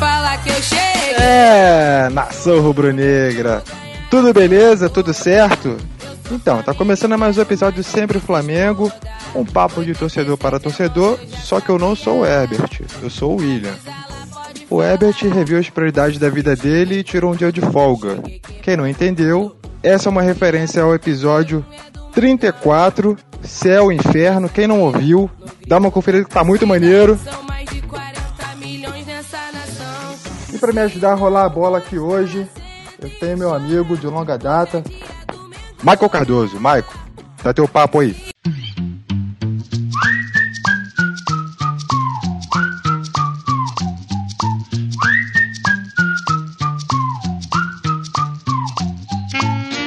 falar que eu cheguei. É, nação rubro-negra. Tudo beleza? Tudo certo? Então, tá começando mais um episódio Sempre Flamengo, um papo de torcedor para torcedor, só que eu não sou o Herbert, eu sou o William. O Herbert reviu as prioridades da vida dele e tirou um dia de folga. Quem não entendeu, essa é uma referência ao episódio 34, Céu e Inferno. Quem não ouviu, dá uma conferida que tá muito maneiro. Para me ajudar a rolar a bola aqui hoje, eu tenho meu amigo de longa data, Michael Cardoso. Michael, dá teu papo aí.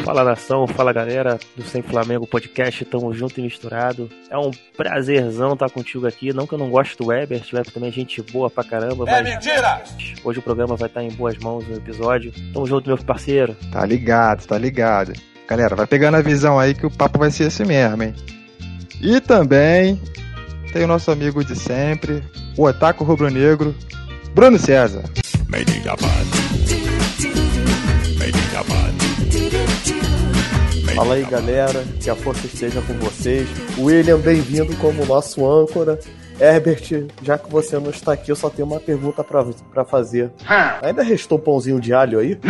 Fala nação, fala galera do Sem Flamengo Podcast, tamo junto e misturado. É um prazerzão estar contigo aqui. Não que eu não goste do Weber, o Weber também é gente boa pra caramba. É mentira! Hoje o programa vai estar em boas mãos no episódio. Tamo junto, meu parceiro. Tá ligado, tá ligado. Galera, vai pegando a visão aí que o papo vai ser esse mesmo, hein? E também tem o nosso amigo de sempre, o Otaku Rubro Negro, Bruno César. Made in Japan. Made in Japan. Fala aí galera, que a força esteja com vocês. William, bem-vindo como nosso âncora. Herbert, já que você não está aqui, eu só tenho uma pergunta pra, pra fazer. Ainda restou pãozinho de alho aí?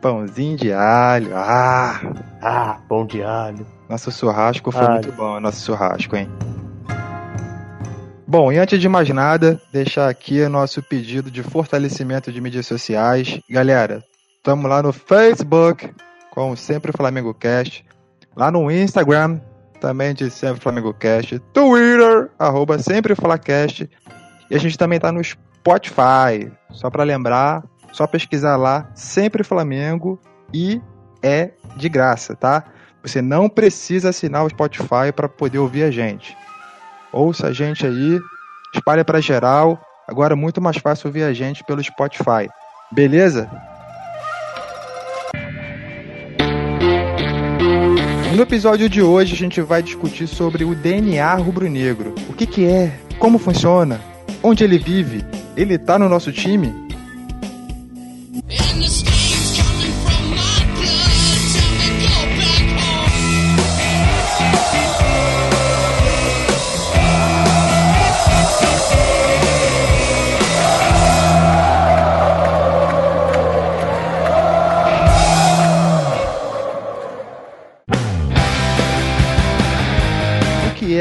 Pãozinho de alho. Ah, Ah, pão de alho. nosso churrasco foi Alho. muito bom, nosso churrasco, hein? Bom, e antes de mais nada, deixar aqui o nosso pedido de fortalecimento de mídias sociais. Galera, estamos lá no Facebook, com Sempre Flamengo Cast. Lá no Instagram, também de Sempre Flamengo Cast. Twitter, arroba Sempre Flacast. E a gente também tá no Spotify. Só para lembrar, só pesquisar lá, Sempre Flamengo e é de graça, tá? Você não precisa assinar o Spotify para poder ouvir a gente. Ouça a gente aí, espalha para geral. Agora é muito mais fácil ouvir a gente pelo Spotify. Beleza? No episódio de hoje a gente vai discutir sobre o DNA rubro-negro. O que que é? Como funciona? Onde ele vive? Ele tá no nosso time? And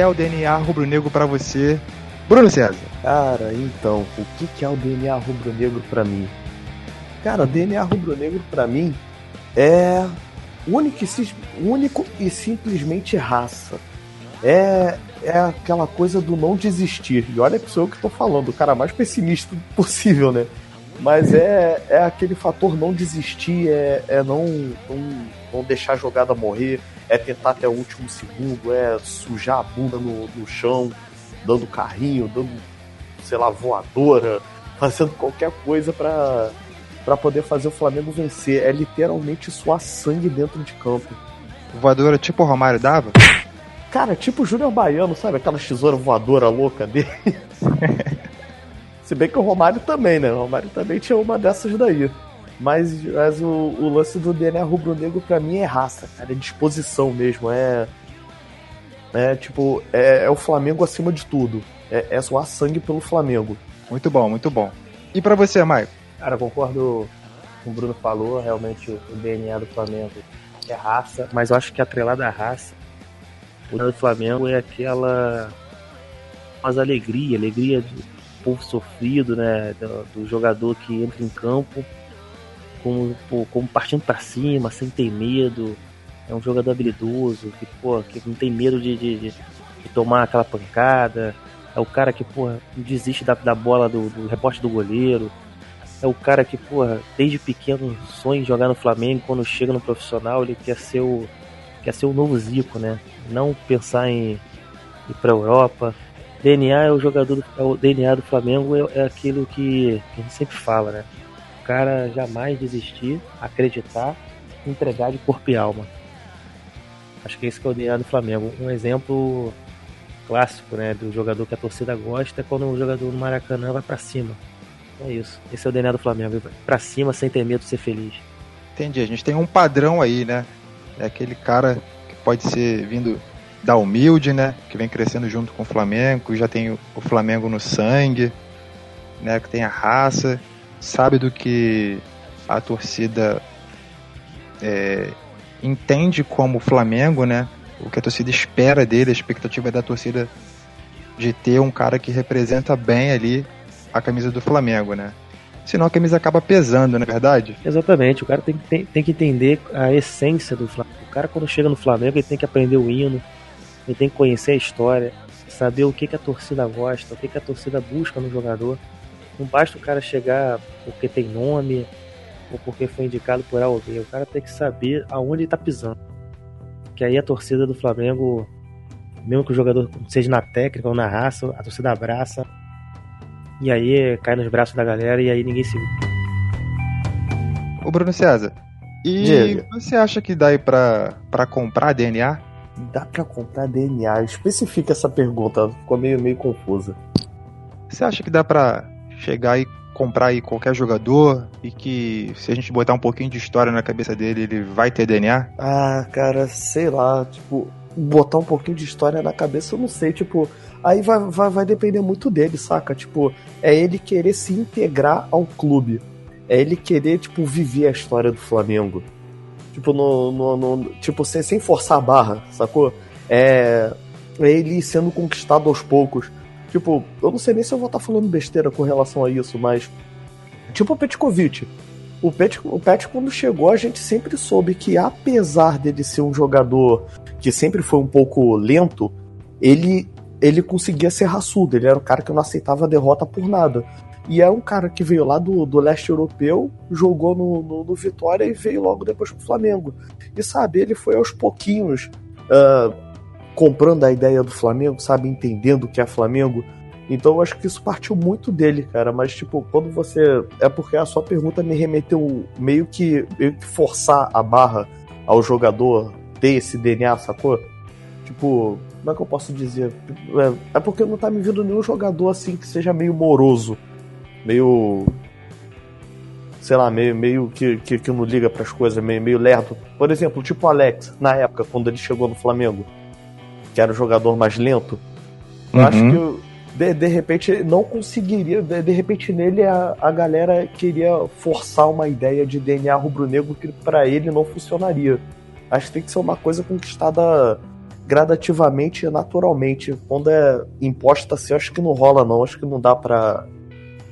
O DNA rubro-negro para você? Bruno César. Cara, então, o que, que é o DNA rubro-negro pra mim? Cara, o DNA rubro-negro pra mim é único e, único e simplesmente raça. É, é aquela coisa do não desistir. E olha que sou eu que tô falando, o cara mais pessimista possível, né? Mas é, é aquele fator não desistir, é, é não, não, não deixar a jogada morrer, é tentar até o último segundo, é sujar a bunda no, no chão, dando carrinho, dando, sei lá, voadora, fazendo qualquer coisa pra, pra poder fazer o Flamengo vencer. É literalmente suar sangue dentro de campo. Voadora tipo o Romário dava? Cara, tipo o Júnior Baiano, sabe? Aquela tesoura voadora louca dele. Se bem que o Romário também, né? O Romário também tinha uma dessas daí. Mas, mas o, o lance do DNA rubro-negro pra mim é raça, cara. É disposição mesmo. É. É tipo, é, é o Flamengo acima de tudo. É, é suar sangue pelo Flamengo. Muito bom, muito bom. E para você, Maicon? Cara, concordo com o Bruno falou, realmente o DNA do Flamengo é raça, mas eu acho que atrelada à raça, o DNA do Flamengo é aquela mais alegria, alegria do povo sofrido, né, do, do jogador que entra em campo como, pô, como partindo pra cima, sem ter medo, é um jogador habilidoso, que, pô, que não tem medo de, de, de- tomar aquela pancada, é o cara que, porra, não desiste da, da bola do, do do goleiro, é o cara que, porra, desde pequeno sonha em jogar no Flamengo, quando chega no profissional, ele quer ser o, quer ser o novo Zico, né? Não pensar em ir pra Europa. DNA é o jogador, do, é o DNA do Flamengo é, é aquilo que, que a gente sempre fala, né? Cara jamais desistir, acreditar, entregar de corpo e alma. Acho que esse que é o DNA do Flamengo. Um exemplo clássico, né, do jogador que a torcida gosta é quando o jogador no Maracanã vai pra cima. É isso. Esse é o DNA do Flamengo. Pra cima sem ter medo de ser feliz. Entendi. A gente tem um padrão aí, né? É aquele cara que pode ser vindo da humilde, né? Que vem crescendo junto com o Flamengo, já tem o Flamengo no sangue, né? Que tem a raça, sabe do que a torcida é, entende como Flamengo, né? O que a torcida espera dele, a expectativa da torcida de ter um cara que representa bem ali a camisa do Flamengo, né? Senão a camisa acaba pesando, não é verdade? Exatamente, o cara tem, tem, tem que entender a essência do Flamengo. O cara, quando chega no Flamengo, ele tem que aprender o hino, ele tem que conhecer a história, saber o que, que a torcida gosta, o que, que a torcida busca no jogador. Não basta o cara chegar porque tem nome ou porque foi indicado por A ou B. O cara tem que saber aonde ele tá pisando. Que aí a torcida do Flamengo, mesmo que o jogador seja na técnica ou na raça, a torcida abraça. E aí cai nos braços da galera e aí ninguém se Ô Bruno César, e Diga. você acha que dá aí pra, pra comprar DNA? Dá pra comprar DNA? Especifica essa pergunta, ficou meio, meio confusa. Você acha que dá pra chegar e comprar aí qualquer jogador e que se a gente botar um pouquinho de história na cabeça dele, ele vai ter DNA? Ah, cara, sei lá, tipo, botar um pouquinho de história na cabeça, eu não sei, tipo, aí vai, vai, vai depender muito dele, saca? Tipo, é ele querer se integrar ao clube. É ele querer, tipo, viver a história do Flamengo. Tipo, no, no, no- tipo sem, sem forçar a barra, sacou? É, é ele sendo conquistado aos poucos. Tipo, eu não sei nem se eu vou estar falando besteira com relação a isso, mas. Tipo o Petkovic. O Pet, o Pet, quando chegou, a gente sempre soube que, apesar dele ser um jogador que sempre foi um pouco lento, ele, ele conseguia ser raçudo. Ele era o cara que não aceitava derrota por nada. E é um cara que veio lá do, do leste europeu, jogou no, no, no Vitória e veio logo depois pro Flamengo. E sabe, ele foi aos pouquinhos ah, comprando a ideia do Flamengo, sabe, entendendo o que é Flamengo. Então eu acho que isso partiu muito dele, cara. Mas, tipo, quando você. É porque a sua pergunta me remeteu meio que, meio que forçar a barra ao jogador ter esse DNA, sacou? Tipo, como é que eu posso dizer? É, é porque não tá me vindo nenhum jogador assim que seja meio moroso. Meio. Sei lá, meio, meio que, que, que não liga pras coisas, meio, meio lerdo. Por exemplo, tipo o Alex, na época, quando ele chegou no Flamengo, que era o jogador mais lento. Eu Uhum. acho que eu- de, de repente ele não conseguiria. De, de repente nele a, a galera queria forçar uma ideia de DNA rubro-negro que pra ele não funcionaria. Acho que tem que ser uma coisa conquistada gradativamente e naturalmente. Quando é imposta assim, acho que não rola não. Acho que não dá pra.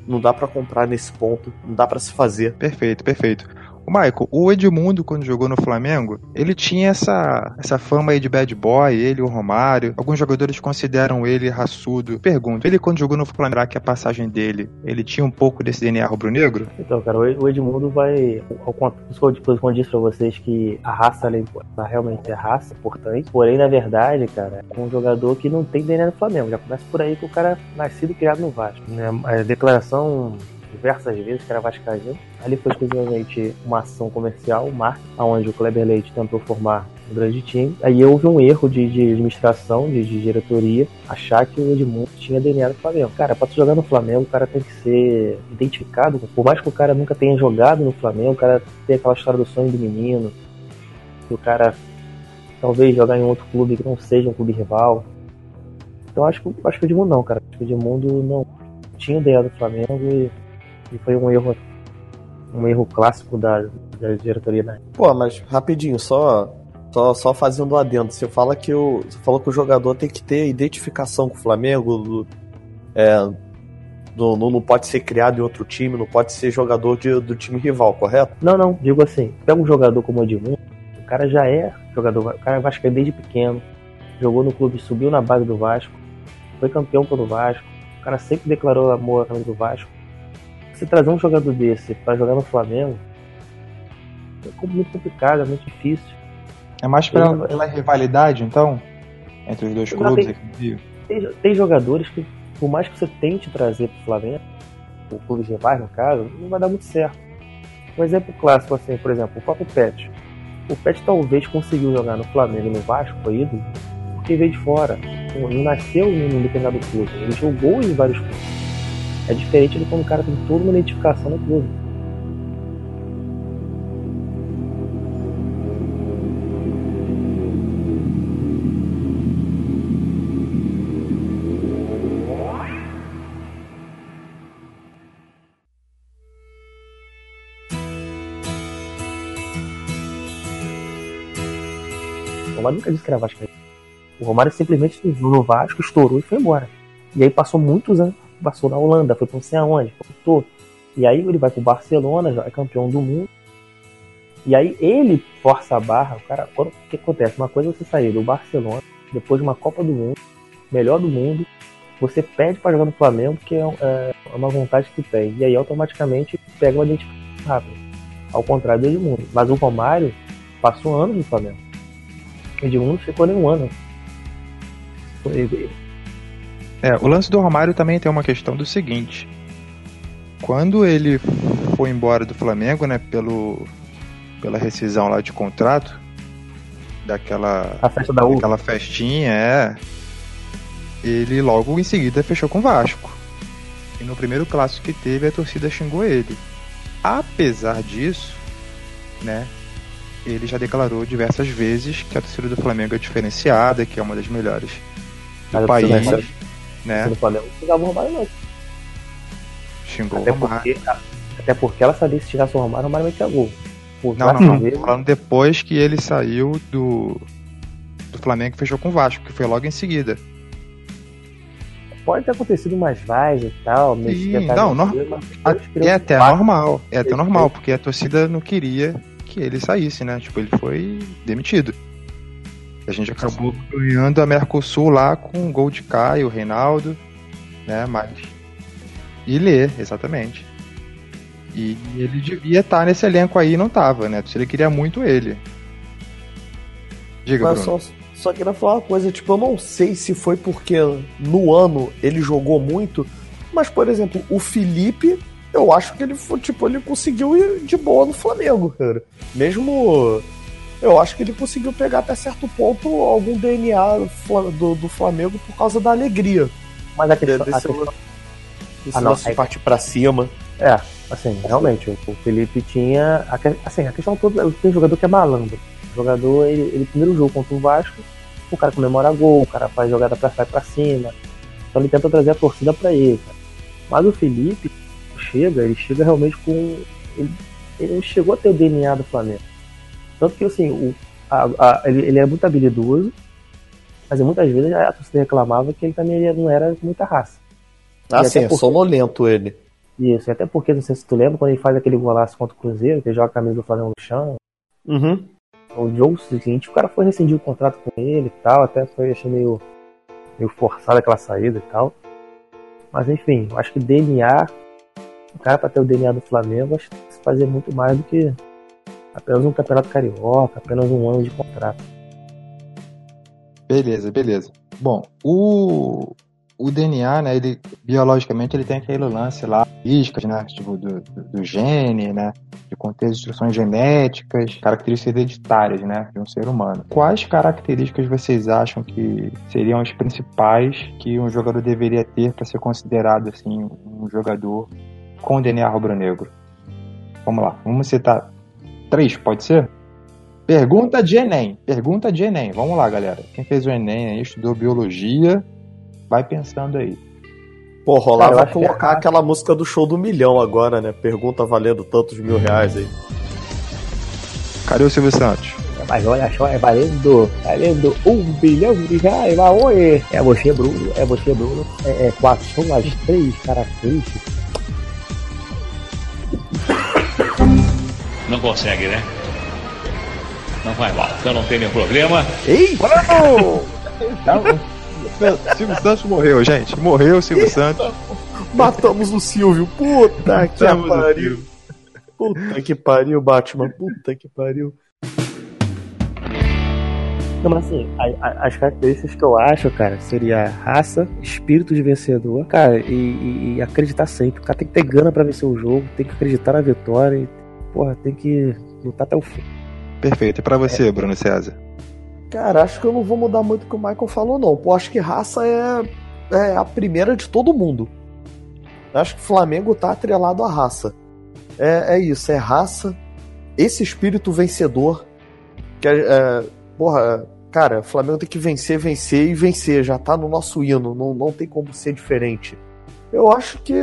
Não dá pra comprar nesse ponto. Não dá pra se fazer. Perfeito, perfeito. O Michael, o Edmundo, quando jogou no Flamengo, ele tinha essa, essa fama aí de bad boy, ele, o Romário. Alguns jogadores consideram ele raçudo. Pergunto, ele quando jogou no Flamengo, será que a passagem dele, ele tinha um pouco desse DNA rubro-negro? Então, cara, o Edmundo vai. Ao contrário, depois eu disse pra vocês que a raça ela é realmente é raça, importante. Porém, na verdade, cara, é um jogador que não tem DNA no Flamengo. Já começa por aí que o cara é nascido e criado no Vasco. Né? A declaração diversas vezes que era vascaíno. Ali foi exclusivamente uma ação comercial, marketing, onde o Kleber Leite tentou formar um grande time. Aí houve um erro de, de administração, de, de diretoria, achar que o Edmundo tinha DNA do Flamengo. Cara, pra tu jogar no Flamengo, o cara tem que ser identificado. Por mais que o cara nunca tenha jogado no Flamengo, o cara tem aquela história do sonho do menino. Que o cara talvez jogar em outro clube que não seja um clube rival. Então acho que, acho que o Edmundo não, cara. Acho que o Edmundo não tinha DNA do Flamengo e, e foi um erro um erro clássico da, da diretoria da Pô, mas rapidinho, só só, só fazendo um adendo. Você fala que o você falou que o jogador tem que ter identificação com o Flamengo, do- é, do- não, não pode ser criado em outro time, não pode ser jogador de- do time rival, correto? Não, não, digo assim, pega um jogador como o Edmundo, o cara já é jogador, o cara é vascaíno desde pequeno, jogou no clube, subiu na base do Vasco, foi campeão pelo Vasco, o cara sempre declarou amor à camisa do Vasco. Se trazer um jogador desse pra jogar no Flamengo, é muito complicado, é muito difícil. É mais pela, Ele- pela rivalidade, então, entre os dois clubes tem- aqui no Rio? Tem, tem jogadores que, por mais que você tente trazer pro Flamengo, o clube rivais no caso, não vai dar muito certo. Um exemplo clássico, assim, por exemplo, o próprio Pet. O Pet talvez conseguiu jogar no Flamengo e no Vasco, ídolo, porque veio de fora. Não nasceu em um determinado clube. Ele jogou em vários clubes. É diferente de quando o cara tem toda uma identificação no clube. O Romário nunca disse que era Vasco. O Romário simplesmente no Vasco, estourou e foi embora. E aí passou muitos anos, passou na Holanda, foi pra não sei aonde, voltou. E aí ele vai pro Barcelona, já é campeão do mundo. E aí ele força a barra, o cara, quando, o que acontece? Uma coisa é você sair do Barcelona, depois de uma Copa do Mundo, melhor do mundo, você pede pra jogar no Flamengo, que é, é uma vontade que tem. E aí automaticamente pega uma identificação rápida. Ao contrário do Edmundo. Mas o Romário passou anos no Flamengo. O Edmundo ficou nem um ano. Foi- É, o lance do Romário também tem uma questão do seguinte. Quando ele foi embora do Flamengo, né, pelo, pela rescisão lá de contrato, daquela, A festa da daquela festinha, é, ele logo em seguida fechou com o Vasco. E no primeiro clássico que teve, a torcida xingou ele. Apesar disso, né, ele já declarou diversas vezes que a torcida do Flamengo é diferenciada, que é uma das melhores do país, torcida né? Flamengo não pegava o Romário, não. Xingou Até o Romário. porque, até porque ela sabia que se tirasse o Romário, o Romário metia gol. Por Não, não, não. vezes, falando depois que ele saiu do, do Flamengo e fechou com o Vasco, que foi logo em seguida. Pode ter acontecido mais vais e tal. Sim, secretário não, mas eles queriam É até normal. É até normal, porque a torcida não queria que ele saísse, né? Tipo, ele foi demitido. A gente acabou ganhando a Mercosul lá com um gol de Caio, Reinaldo, né? Mas. E Lê, exatamente. E ele devia estar nesse elenco aí e não tava, né? Torcida queria muito ele. Diga, Mas Bruno. só, só queria falar uma coisa, tipo, eu não sei se foi porque no ano ele jogou muito, mas, por exemplo, o Felipe, eu acho que ele foi, tipo, ele conseguiu ir de boa no Flamengo, cara. Mesmo. Eu acho que ele conseguiu pegar até certo ponto algum DNA do, do Flamengo por causa da alegria. Mas a questão, a Desse, questão- desse Ah, não, aí- partir pra cima. é, assim, realmente, o Felipe tinha. a Assim, a questão toda. Tem jogador que é malandro. O jogador, ele, ele primeiro jogo contra o Vasco, o cara comemora gol, o cara faz jogada pra sair pra cima. Então ele tenta trazer a torcida pra ele. cara. Mas o Felipe chega, ele chega realmente com. Ele, ele chegou a ter o DNA do Flamengo. Tanto que assim, o, a- a- ele, ele é muito habilidoso, mas muitas vezes a torcida reclamava que ele também não era muita raça. Ah, até sim, é porque- sonolento ele. Isso, e até porque, não sei se tu lembra, quando ele faz aquele golaço contra o Cruzeiro, que ele joga a camisa do Flamengo no chão, Uhum. o jogo seguinte o cara foi rescindir o contrato com ele e tal, até foi achei meio, meio forçado aquela saída e tal. Mas enfim, eu acho que DNA, o cara pra ter o DNA do Flamengo, acho que tem que se fazer muito mais do que apenas um campeonato carioca, apenas um ano de contrato. Beleza, beleza. Bom, o, o DNA, né, ele, biologicamente, ele tem aquele lance lá, físicas, né, tipo, do, do, do gene, né, de conter instruções genéticas, características hereditárias, né, de um ser humano. Quais características vocês acham que seriam as principais que um jogador deveria ter para ser considerado, assim, um jogador com DNA rubro-negro? Vamos lá, vamos citar três, pode ser? Pergunta de Enem. Pergunta de Enem. Vamos lá, galera. Quem fez o Enem aí, estudou biologia, vai pensando aí. Pô, eu rolava acho que é colocar aquela música do show do milhão agora, né? Pergunta valendo tantos mil reais aí. Cadê o Silvio Santos? Mas olha só, é valendo, valendo um bilhão de reais, mas oi! É você, Bruno, é você, Bruno. É, é, quais são as três características Não consegue, né? Não vai mal, então não tem nenhum problema. Ei! Silvio Santos morreu, gente. Morreu o Silvio Santos. Matamos o Silvio. Puta que pariu. Puta que pariu, Batman. Puta que pariu. Não, mas assim, a- a- as características que eu acho, cara, seria raça, espírito de vencedor, cara, e, e- e acreditar sempre. O cara tem que ter gana pra vencer o jogo, tem que acreditar na vitória, e, porra, tem que lutar até o fim. Perfeito. E pra você, Bruno César? Cara, acho que eu não vou mudar muito o que o Michael falou, não. Pô, acho que raça é, é a primeira de todo mundo. Acho que o Flamengo tá atrelado à raça. É, é isso, é raça. Esse espírito vencedor. Que é, é, porra, cara, o Flamengo tem que vencer, vencer e vencer. Já tá no nosso hino. Não, não tem como ser diferente. Eu acho que,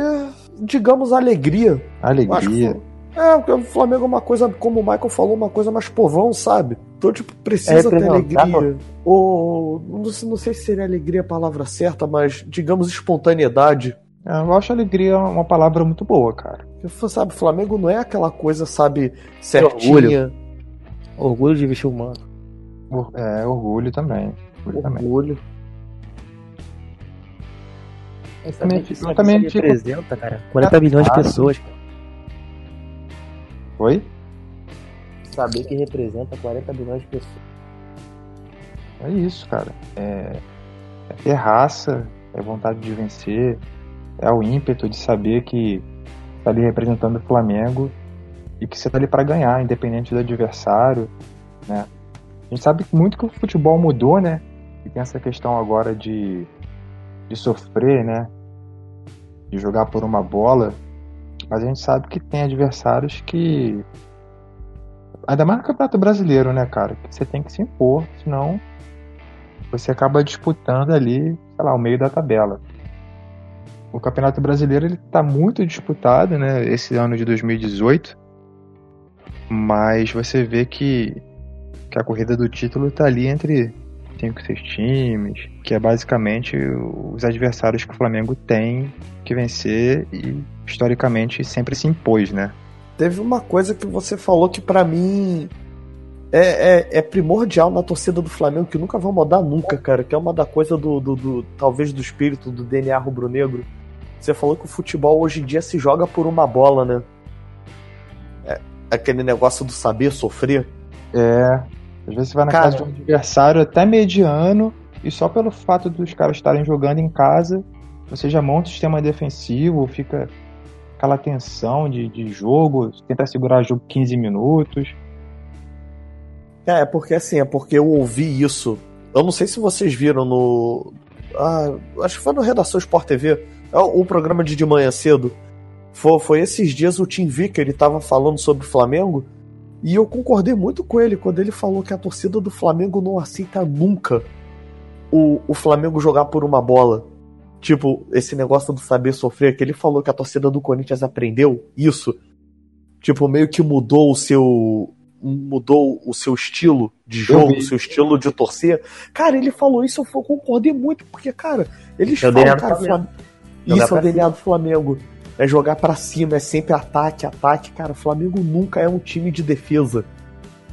digamos, alegria. Eu acho que Alegria. É, porque o Flamengo é uma coisa, como o Michael falou, uma coisa mais povão, sabe? Então, tipo, precisa É ter alegria. Ou, não sei, não sei se seria alegria a palavra certa, mas, digamos, espontaneidade. É, Eu acho alegria uma palavra muito boa, cara. Porque, Sabe, o Flamengo não é aquela coisa, sabe, certinha. orgulho. Orgulho de vestir o manto. Or- É, orgulho também. Orgulho também. Orgulho. Também- eu também aqui fico- representa, cara, 40 milhões de Ah. pessoas. cara. Oi? Saber que representa 40 milhões de pessoas. É isso, cara. É, é ter raça, é vontade de vencer, é o ímpeto de saber que tá ali representando o Flamengo e que você tá ali para ganhar, independente do adversário, né? A gente sabe muito que o futebol mudou, né? E tem essa questão agora de, de sofrer, né? De jogar por uma bola. Mas a gente sabe que tem adversários que. Ainda mais no Campeonato Brasileiro, né, cara? Que você tem que se impor, senão você acaba disputando ali, sei lá, o meio da tabela. O Campeonato Brasileiro ele tá muito disputado, né, esse ano de 2018. Mas você vê que, que a corrida do título tá ali entre cinco, seis times, que é basicamente os adversários que o Flamengo tem que vencer e historicamente sempre se impôs, né? Teve uma coisa que você falou que pra mim é, é, é primordial na torcida do Flamengo, que nunca vai mudar nunca, cara. Que é uma da coisa do, do, do- talvez do espírito do DNA rubro-negro. Você falou que o futebol hoje em dia se joga por uma bola, né? É, aquele negócio do saber sofrer. É. Às vezes você vai na Cara. casa de um adversário até mediano e só pelo fato dos caras estarem jogando em casa, você já monta o sistema defensivo, fica aquela tensão de, de jogo, tenta segurar o jogo 15 minutos. É, é porque assim, é porque eu ouvi isso. Eu não sei se vocês viram no. Ah, acho que foi no Redação Sport TV. É o, o programa de de manhã cedo. Foi, foi esses dias o Tim Vicker, ele tava falando sobre o Flamengo. E eu concordei muito com ele quando ele falou que a torcida do Flamengo não aceita nunca o, o Flamengo jogar por uma bola. Tipo, esse negócio do saber sofrer, que ele falou que a torcida do Corinthians aprendeu isso. Tipo, meio que mudou o seu. mudou o seu estilo de jogo, o seu estilo de torcer. Cara, ele falou isso, eu concordei muito, porque, cara, eles falam, cara, Flamengo. Isso é o DNA do Flamengo. É jogar pra cima, é sempre ataque, ataque. Cara, o Flamengo nunca é um time de defesa.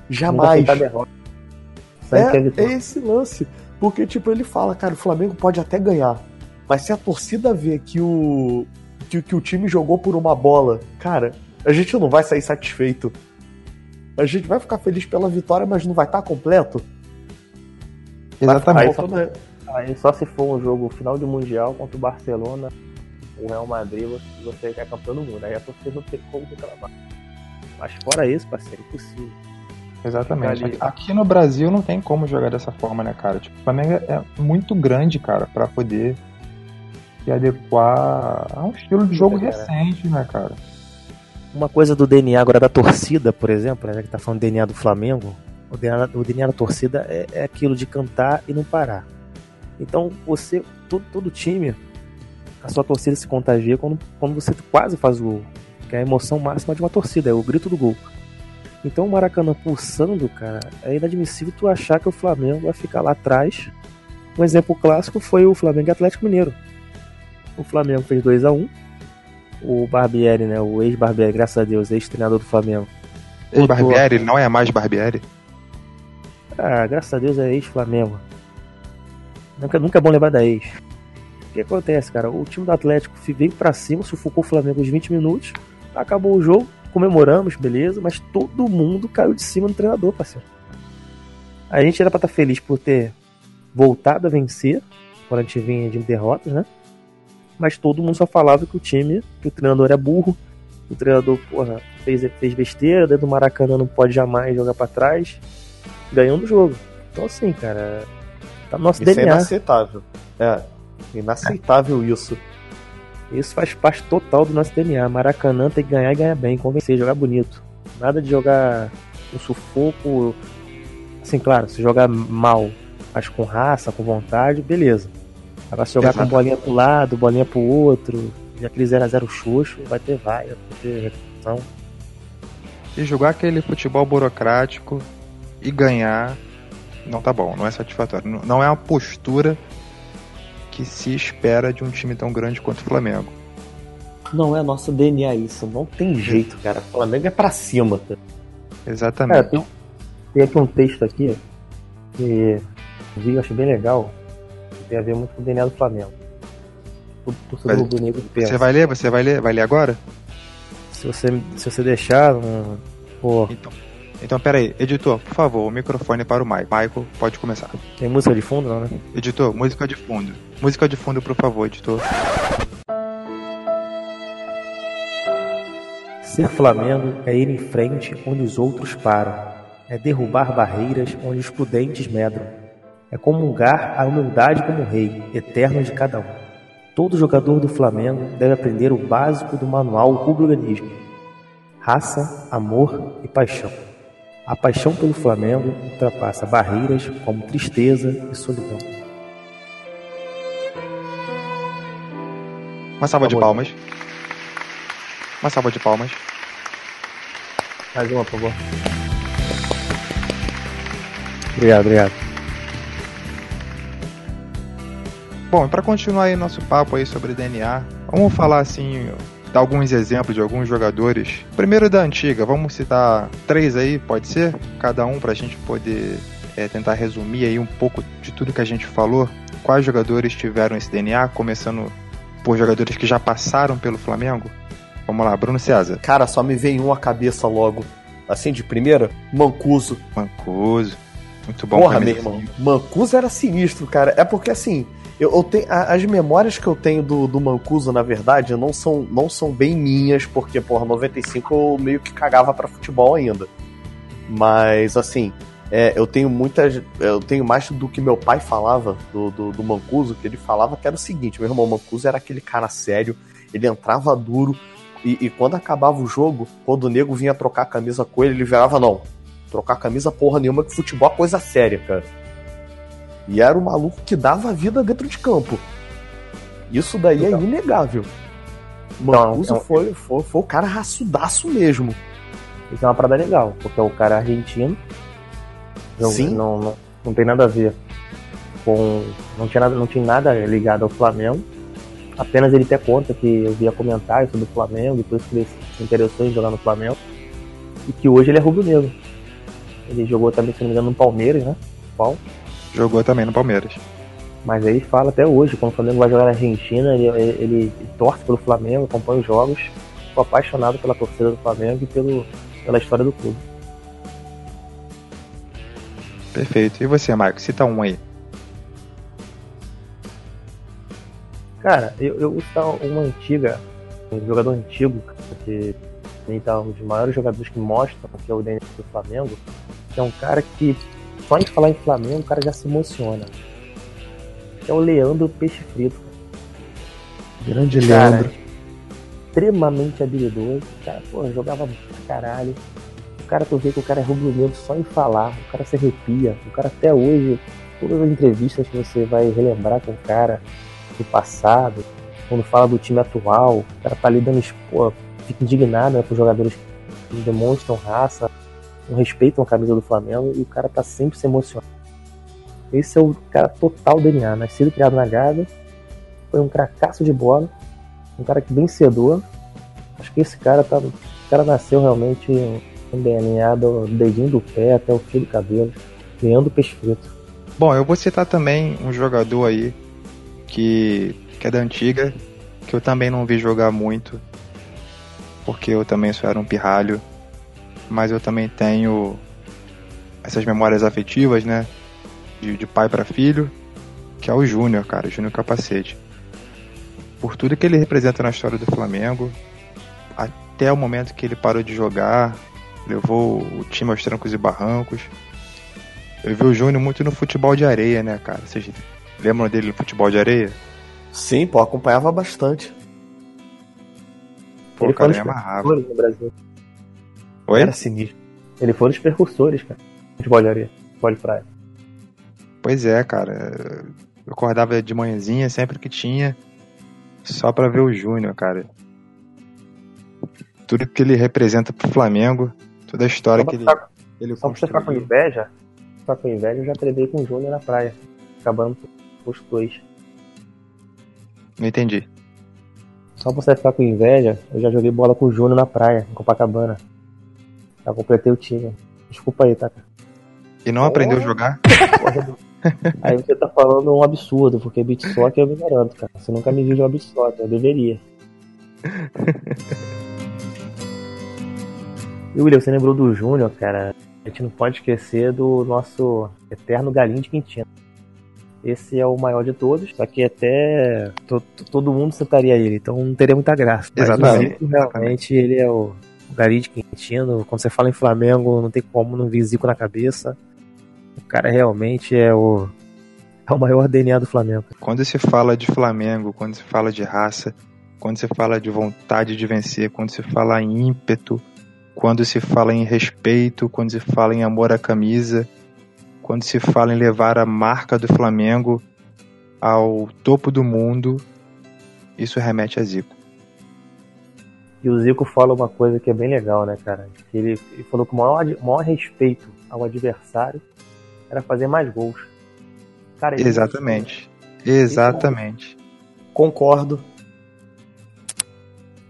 Jamais. É, é esse lance. Porque, tipo, ele fala, cara, o Flamengo pode até ganhar. Mas se a torcida vê que o. que, que o time jogou por uma bola, cara, a gente não vai sair satisfeito. A gente vai ficar feliz pela vitória, mas não vai estar completo. Exatamente. Aí, quando- Aí só se for um jogo final de Mundial contra o Barcelona, o Real Madrid, você- é campeão do mundo. Aí a torcida não tem como reclamar. Mas fora isso, parceiro, impossível. Exatamente. Ali. Aqui no Brasil não tem como jogar dessa forma, né, cara? Tipo, o Flamengo é muito grande, cara, pra poder se adequar a um estilo de jogo Cara. recente, né, cara? Uma coisa do DNA agora da torcida, por exemplo, né, que tá falando do DNA do Flamengo, o DNA, o DNA da torcida é, é aquilo de cantar e não parar. Então você, todo, todo time, a sua torcida se contagia quando, quando você quase faz o gol. Que é a emoção máxima de uma torcida, é o grito do gol. Então o Maracanã pulsando, cara, é inadmissível tu achar que o Flamengo vai ficar lá atrás. Um exemplo clássico foi o Flamengo e Atlético Mineiro. O Flamengo fez 2 a 1 O Barbieri, né? O ex-Barbieri, graças a Deus, ex-treinador do Flamengo. Ei, Barbieri, ele não é mais Barbieri? Ah, graças a Deus é ex-Flamengo. Nunca, nunca é bom lembrar da ex. O que acontece, cara? O time do Atlético veio pra cima, sufocou o Flamengo uns 20 minutos, acabou o jogo, comemoramos, beleza, mas todo mundo caiu de cima do treinador, parceiro. A gente era pra estar feliz por ter voltado a vencer, quando a gente vinha de derrotas, né? Mas todo mundo só falava que o time, que o treinador é burro, O treinador, porra, fez, fez besteira, dentro do Maracanã não pode jamais jogar pra trás, ganhando o jogo. Então assim, cara, tá no nosso Isso é DNA. inaceitável. É, inaceitável isso. Isso faz parte total do nosso DNA. Maracanã tem que ganhar e ganhar bem, convencer, jogar bonito. Nada de jogar um sufoco. Assim, claro, se jogar mal, mas com raça, com vontade, beleza. Agora se jogar Exato. com bolinha pro lado, bolinha pro outro, e aquele 0x0 xoxo, vai ter vai, vai ter repercussão. E jogar aquele futebol burocrático e ganhar não tá bom, não é satisfatório. Não- Não é uma postura que se espera de um time tão grande quanto o Flamengo. Não é nosso DNA isso, não tem jeito, cara. O Flamengo é pra cima. tá? Exatamente. Cara, tem, tem aqui um texto aqui que eu vi, eu achei bem legal, tem a ver muito com o DNA do Flamengo. O torcedor Mas rubro-negro pensa. Você vai ler? Você vai ler? Vai ler agora? Se você, se você deixar, um, pô, Então. Então, pera aí. Editor, por favor, o microfone para o Michael. Michael, pode começar. tem música de fundo, não, né? Editor, música de fundo. Música de fundo, por favor, editor. Ser Flamengo é ir em frente onde os outros param. É derrubar barreiras onde os prudentes medram. É comungar a humildade como rei, eterno de cada um. Todo jogador do Flamengo deve aprender o básico do manual rubro-organismo. Raça, amor e paixão. A paixão pelo Flamengo ultrapassa barreiras como tristeza e solidão. Uma salva de palmas. Uma salva de palmas. Mais uma, por favor. Obrigado, obrigado. Bom, para continuar aí nosso papo aí sobre DNA, vamos falar assim, dar alguns exemplos de alguns jogadores. Primeiro da antiga, vamos citar três aí, pode ser? Cada um pra gente poder é, tentar resumir aí um pouco de tudo que a gente falou. Quais jogadores tiveram esse DNA, começando por jogadores que já passaram pelo Flamengo? Vamos lá, Bruno César, Cara, só me vem um à cabeça logo. Assim, de primeira, Mancuso. Mancuso, muito bom Porra, meu irmão. Mancuso era sinistro, cara. É porque assim, eu, eu tenho. a- As memórias que eu tenho do, do Mancuso, na verdade, não são, não são bem minhas, porque, porra, 95 eu meio que cagava pra futebol ainda. Mas, assim, é, eu tenho muitas. Eu tenho mais do que meu pai falava do, do, do Mancuso, que ele falava que era o seguinte: meu irmão, Mancuso era aquele cara sério, ele entrava duro, e, e quando acabava o jogo, quando o nego vinha trocar a camisa com ele, ele virava, não. Trocar camisa porra nenhuma, que futebol é coisa séria, cara. E era o maluco que dava a vida dentro de campo. Isso daí é inegável. Então, Mancuso então- foi, foi, foi o cara raçudaço mesmo. Isso é uma parada legal, porque o cara é argentino. Não, Sim. Não, não, não tem nada a ver com. Não tinha nada, não tinha nada ligado ao Flamengo. Apenas ele ter conta que eu via comentários sobre o Flamengo por isso que ele se interessou em jogar no Flamengo. E que hoje ele é rubro-negro. Ele jogou também, se não me engano, no Palmeiras, né? Qual? Jogou também no Palmeiras. Mas aí fala até hoje, quando o Flamengo vai jogar na Argentina, ele, ele, ele torce pelo Flamengo, acompanha os jogos, ficou apaixonado pela torcida do Flamengo e pelo, pela história do clube. Perfeito. E você, Marco? Cita um aí. Cara, eu, eu vou citar uma antiga, um jogador antigo, que ele tá um dos maiores jogadores que mostram que é o DNA do Flamengo, que é um cara que, só em falar em Flamengo, o cara já se emociona. É o Leandro Peixe Frito. Grande Cara, extremamente habilidoso. O cara, pô, jogava pra caralho. O cara, tu vê que o cara é rubro-negro só em falar. O cara se arrepia. O cara até hoje, todas as entrevistas que você vai relembrar com o cara do passado, quando fala do time atual, o cara tá ali dando, pô, fica indignado né, com os jogadores que demonstram raça, não respeitam a camisa do Flamengo e o cara tá sempre se emocionando. Esse é o cara total DNA, nascido e criado na Gávea, foi um cracaço de bola, um cara que vencedor. Acho que esse cara tá, o cara nasceu realmente um DNA do dedinho do pé até o fio do cabelo, Peixe Frito. Bom, eu vou citar também um jogador aí que, que é da antiga, que eu também não vi jogar muito, porque eu também só era um pirralho, mas eu também tenho essas memórias afetivas, né? De, de pai para filho, que é o Júnior, cara, o Júnior Capacete. Por tudo que ele representa na história do Flamengo, até o momento que ele parou de jogar, levou o time aos trancos e barrancos. Eu vi o Júnior muito no futebol de areia, né, cara? Vocês lembram dele no futebol de areia? Sim, pô, acompanhava bastante. Pô, ele cara, foi me amarrava. no Brasil. Oi? Era sinistro. Ele foi um dos precursores, cara. De futebol de praia. Pois é, cara. Eu acordava de manhãzinha sempre que tinha, só pra ver o Júnior, cara. Tudo que ele representa pro Flamengo, toda a história que pra ele, ficar- ele Só pra você ficar com inveja, ficar com inveja, eu já treinei com o Júnior na praia. Acabando os dois. Não entendi. Só pra você ficar com inveja, eu já joguei bola com o Júnior na praia, em Copacabana. Já completei o time. Desculpa aí, tá? E não aprendeu a jogar? Aí você tá falando um absurdo, porque beat soccer eu me garanto, cara. Você nunca me viu jogar beat soccer, eu deveria. E William, você lembrou do Júnior, cara? A gente não pode esquecer do nosso eterno galinho de Quintino. Esse é o maior de todos, só que até to- to- todo mundo sentaria ele, então não teria muita graça. Mas Exatamente, o Zico, realmente, ele é o, o galinho de Quintino. Quando você fala em Flamengo, não tem como não vir Zico na cabeça. O cara realmente é o, é o maior DNA do Flamengo. Quando se fala de Flamengo, quando se fala de raça, quando se fala de vontade de vencer, quando se fala em ímpeto, quando se fala em respeito, quando se fala em amor à camisa, quando se fala em levar a marca do Flamengo ao topo do mundo, isso remete a Zico. E o Zico fala uma coisa que é bem legal, né, cara? Que Ele, ele falou que o maior, o maior respeito ao adversário era fazer mais gols. Cara, ele- Exatamente. Exatamente. Concordo.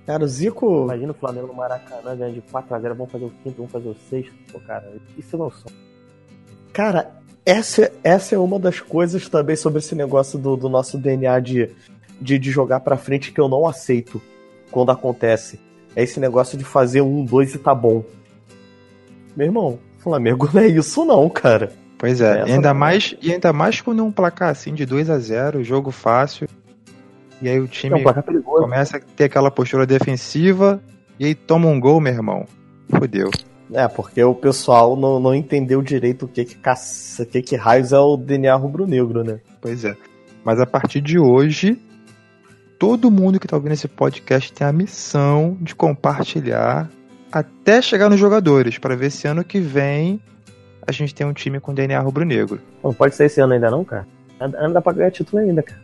Cara, o Zico. Imagina o Flamengo no Maracanã ganhando de 4x0, vamos fazer o quinto, vamos fazer o sexto. Pô, cara, isso é meu sonho. Cara, essa, essa é uma das coisas também sobre esse negócio do, do nosso DNA de, de, de jogar pra frente que eu não aceito quando acontece. É esse negócio de fazer um, dois e tá bom. Meu irmão, Flamengo não é isso não, cara. Pois é, e ainda mais e ainda mais quando é um placar assim de 2 a 0 jogo fácil. E aí o É um time placar perigoso. começa a ter aquela postura defensiva e aí toma um gol, meu irmão. Fudeu. É, porque o pessoal não, não entendeu direito o que que, caça, o que que raios é o DNA rubro-negro, né? Pois é. Mas a partir de hoje, todo mundo que tá ouvindo esse podcast tem a missão de compartilhar até chegar nos jogadores, para ver se ano que vem a gente tem um time com DNA rubro-negro. Não pode ser esse ano ainda não, cara. Ainda dá pra ganhar título ainda, cara.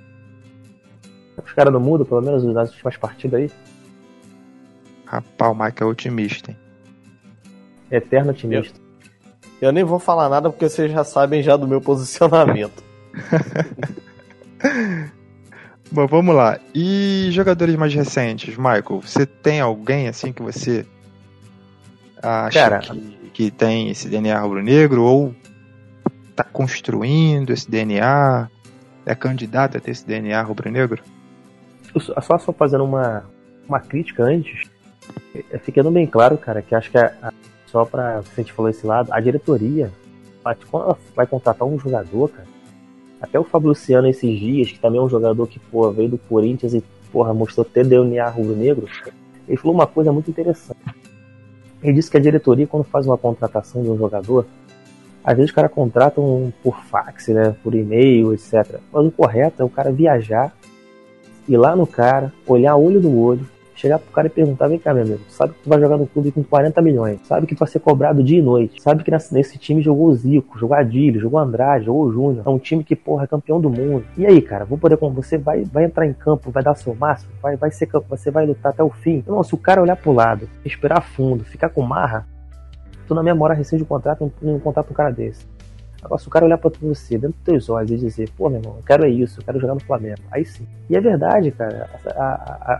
Os caras não mudam, pelo menos nas últimas partidas aí. Rapaz, o Mike é otimista, hein? Eterno otimista. Eu nem vou falar nada porque vocês já sabem já do meu posicionamento. Bom, vamos lá. E jogadores mais recentes, Michael, você tem alguém assim que você acha Cara. que, que tem esse DNA rubro-negro ou tá construindo esse DNA? É candidato a ter esse DNA rubro-negro? Só, só fazendo uma, uma crítica antes, é, ficando bem claro, cara, que acho que a- a- só pra se a gente falou esse lado, a diretoria, quando ela vai contratar um jogador, cara, até o Fábio Luciano esses dias, que também é um jogador que, pô, veio do Corinthians e, porra, mostrou ter DNA rubro-negro, ele falou uma coisa muito interessante. Ele disse que a diretoria, quando faz uma contratação de um jogador, às vezes os caras contratam por fax, né, por e-mail, etc. Mas o correto é o cara viajar, ir lá no cara, olhar olho no olho, chegar pro cara e perguntar, vem cá, meu amigo, sabe que tu vai jogar no clube com 40 milhões, sabe que tu vai ser cobrado dia e noite, sabe que nesse, time jogou o Zico, jogou Adílio, jogou Andrade, jogou o Júnior, é um time que, porra, é campeão do mundo. E aí, cara, vou poder como você vai, vai entrar em campo, vai dar seu máximo, vai, vai ser campo, você vai lutar até o fim. Não, se o cara olhar pro lado, respirar fundo, ficar com marra, tu na memória rescinde o contrato, não, não contrata um cara desse. Agora, se o cara olhar pra você, dentro dos teus olhos, e dizer, pô, meu irmão, eu quero é isso, eu quero jogar no Flamengo. Aí sim. E é verdade, cara.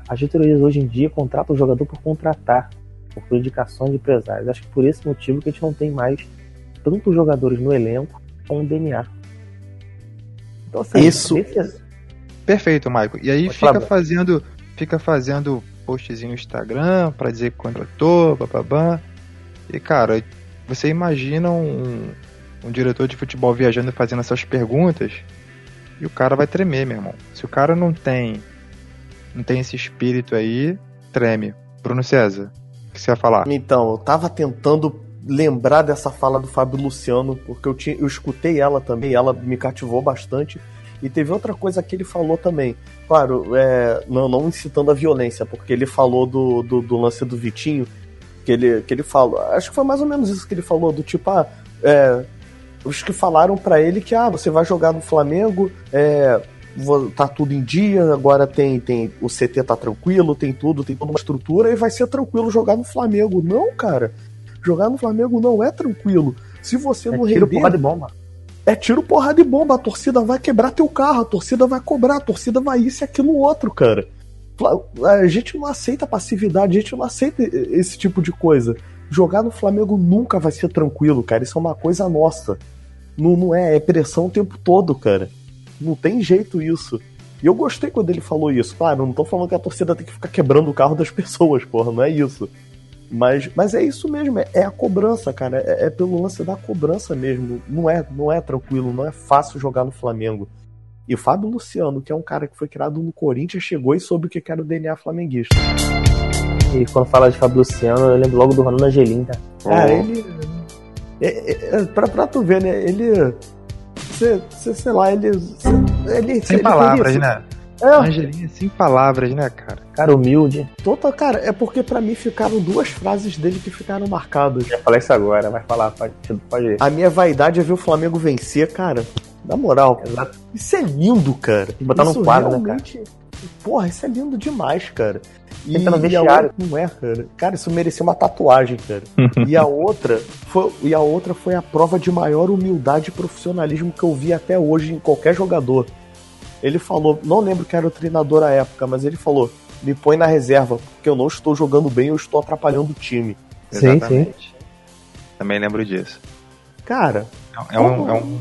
As diretorias hoje em dia contratam o jogador por contratar, por indicações de empresários. Acho que por esse motivo que a gente não tem mais tantos jogadores no elenco com DNA. Então, assim, Isso- esse- Perfeito, Michael. E aí Pode fica falar, fazendo, fica fazendo postzinho no Instagram pra dizer que contratou, bababá. E cara, você imagina um, um diretor de futebol viajando e fazendo essas perguntas e o cara vai tremer, meu irmão. Se o cara não tem não tem esse espírito aí, treme. Bruno César, que você ia falar? Então, eu tava tentando lembrar dessa fala do Fábio Luciano, porque eu, tinha, eu escutei ela também, ela me cativou bastante. E teve outra coisa que ele falou também. Claro, é, não, não incitando a violência, porque ele falou do, do, do lance do Vitinho, que ele, que ele falou. Acho que foi mais ou menos isso que ele falou, do tipo, ah, é, os que falaram pra ele que ah, você vai jogar no Flamengo, é, tá tudo em dia, agora tem, tem o CT tá tranquilo, tem tudo, tem toda uma estrutura e vai ser tranquilo jogar no Flamengo. Não, cara. Jogar no Flamengo não é tranquilo. Se você É não tiro render, porra de bomba. é tiro porra de bomba. A torcida vai quebrar teu carro, a torcida vai cobrar, a torcida vai isso e aquilo outro, cara. A gente não aceita passividade, a gente não aceita esse tipo de coisa. Jogar no Flamengo nunca vai ser tranquilo, cara. Isso é uma coisa nossa. Não, não é, é pressão o tempo todo, cara. Não tem jeito isso. E eu gostei quando ele falou isso. Claro, não tô falando que a torcida tem que ficar quebrando o carro das pessoas, porra, não é isso. Mas, mas é isso mesmo, é, é a cobrança, cara. É, é pelo lance da cobrança mesmo. Não é, não é tranquilo, não é fácil jogar no Flamengo. E o Fábio Luciano, que é um cara que foi criado no Corinthians, chegou e soube o que era o DNA flamenguista. E quando fala de Fábio Luciano, eu lembro logo do Ronaldo Angelim, tá? Cara, ele. É, é, é, pra, pra tu ver, né? Ele. Cê, cê- sei lá, ele. cê- ele Sem ele palavras, né? É, Angelinha, sem palavras, né, cara? Cara humilde. total, cara, é porque pra mim ficaram duas frases dele que ficaram marcadas. Já falei isso agora, vai falar, pode, pode ir. A minha vaidade é ver o Flamengo vencer, cara. Na moral, Exato. isso é lindo, cara. Botar num isso quadro, né, realmente... Porra, isso é lindo demais, cara. E, tá no e a vestiário. outra, não é, cara. Cara, isso merecia uma tatuagem, cara. e a outra foi, e a outra foi a prova de maior humildade e profissionalismo que eu vi até hoje em qualquer jogador. Ele falou, não lembro que era o treinador à época, mas ele falou: me põe na reserva, porque eu não estou jogando bem, eu estou atrapalhando o time. Sim, Exatamente. Também lembro disso. Cara, É um, é um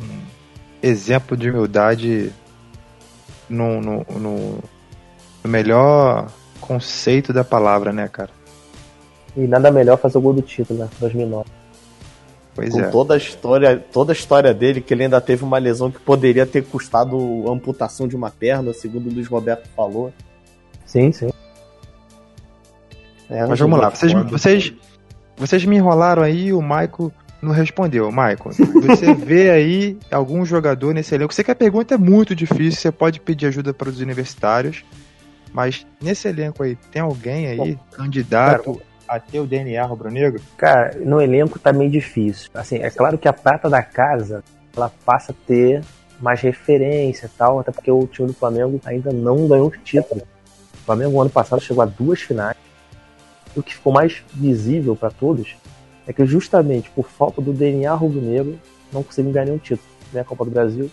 exemplo de humildade no, no, no- no melhor conceito da palavra, né, cara? E nada melhor fazer o gol do título, né? 2009. Pois com é. toda a história, toda a história dele, que ele ainda teve uma lesão que poderia ter custado a amputação de uma perna, segundo o Luiz Roberto falou. Sim, sim. É, Mas vamos lá, vocês, vocês, vocês me enrolaram aí e o Maico não respondeu. Maico, você vê aí algum jogador nesse elenco? Sei que a pergunta é muito difícil, você pode pedir ajuda para os universitários, mas nesse elenco aí, tem alguém aí, candidato a ter o DNA rubro-negro? Cara, no elenco tá meio difícil. Assim, é claro que a prata da casa, ela passa a ter mais referência e tal, até porque o time do Flamengo ainda não ganhou o título. O Flamengo, ano passado, chegou a duas finais. E o que ficou mais visível para todos é que justamente por falta do DNA rubro-negro, não conseguiu ganhar nenhum título. Nem a Copa do Brasil,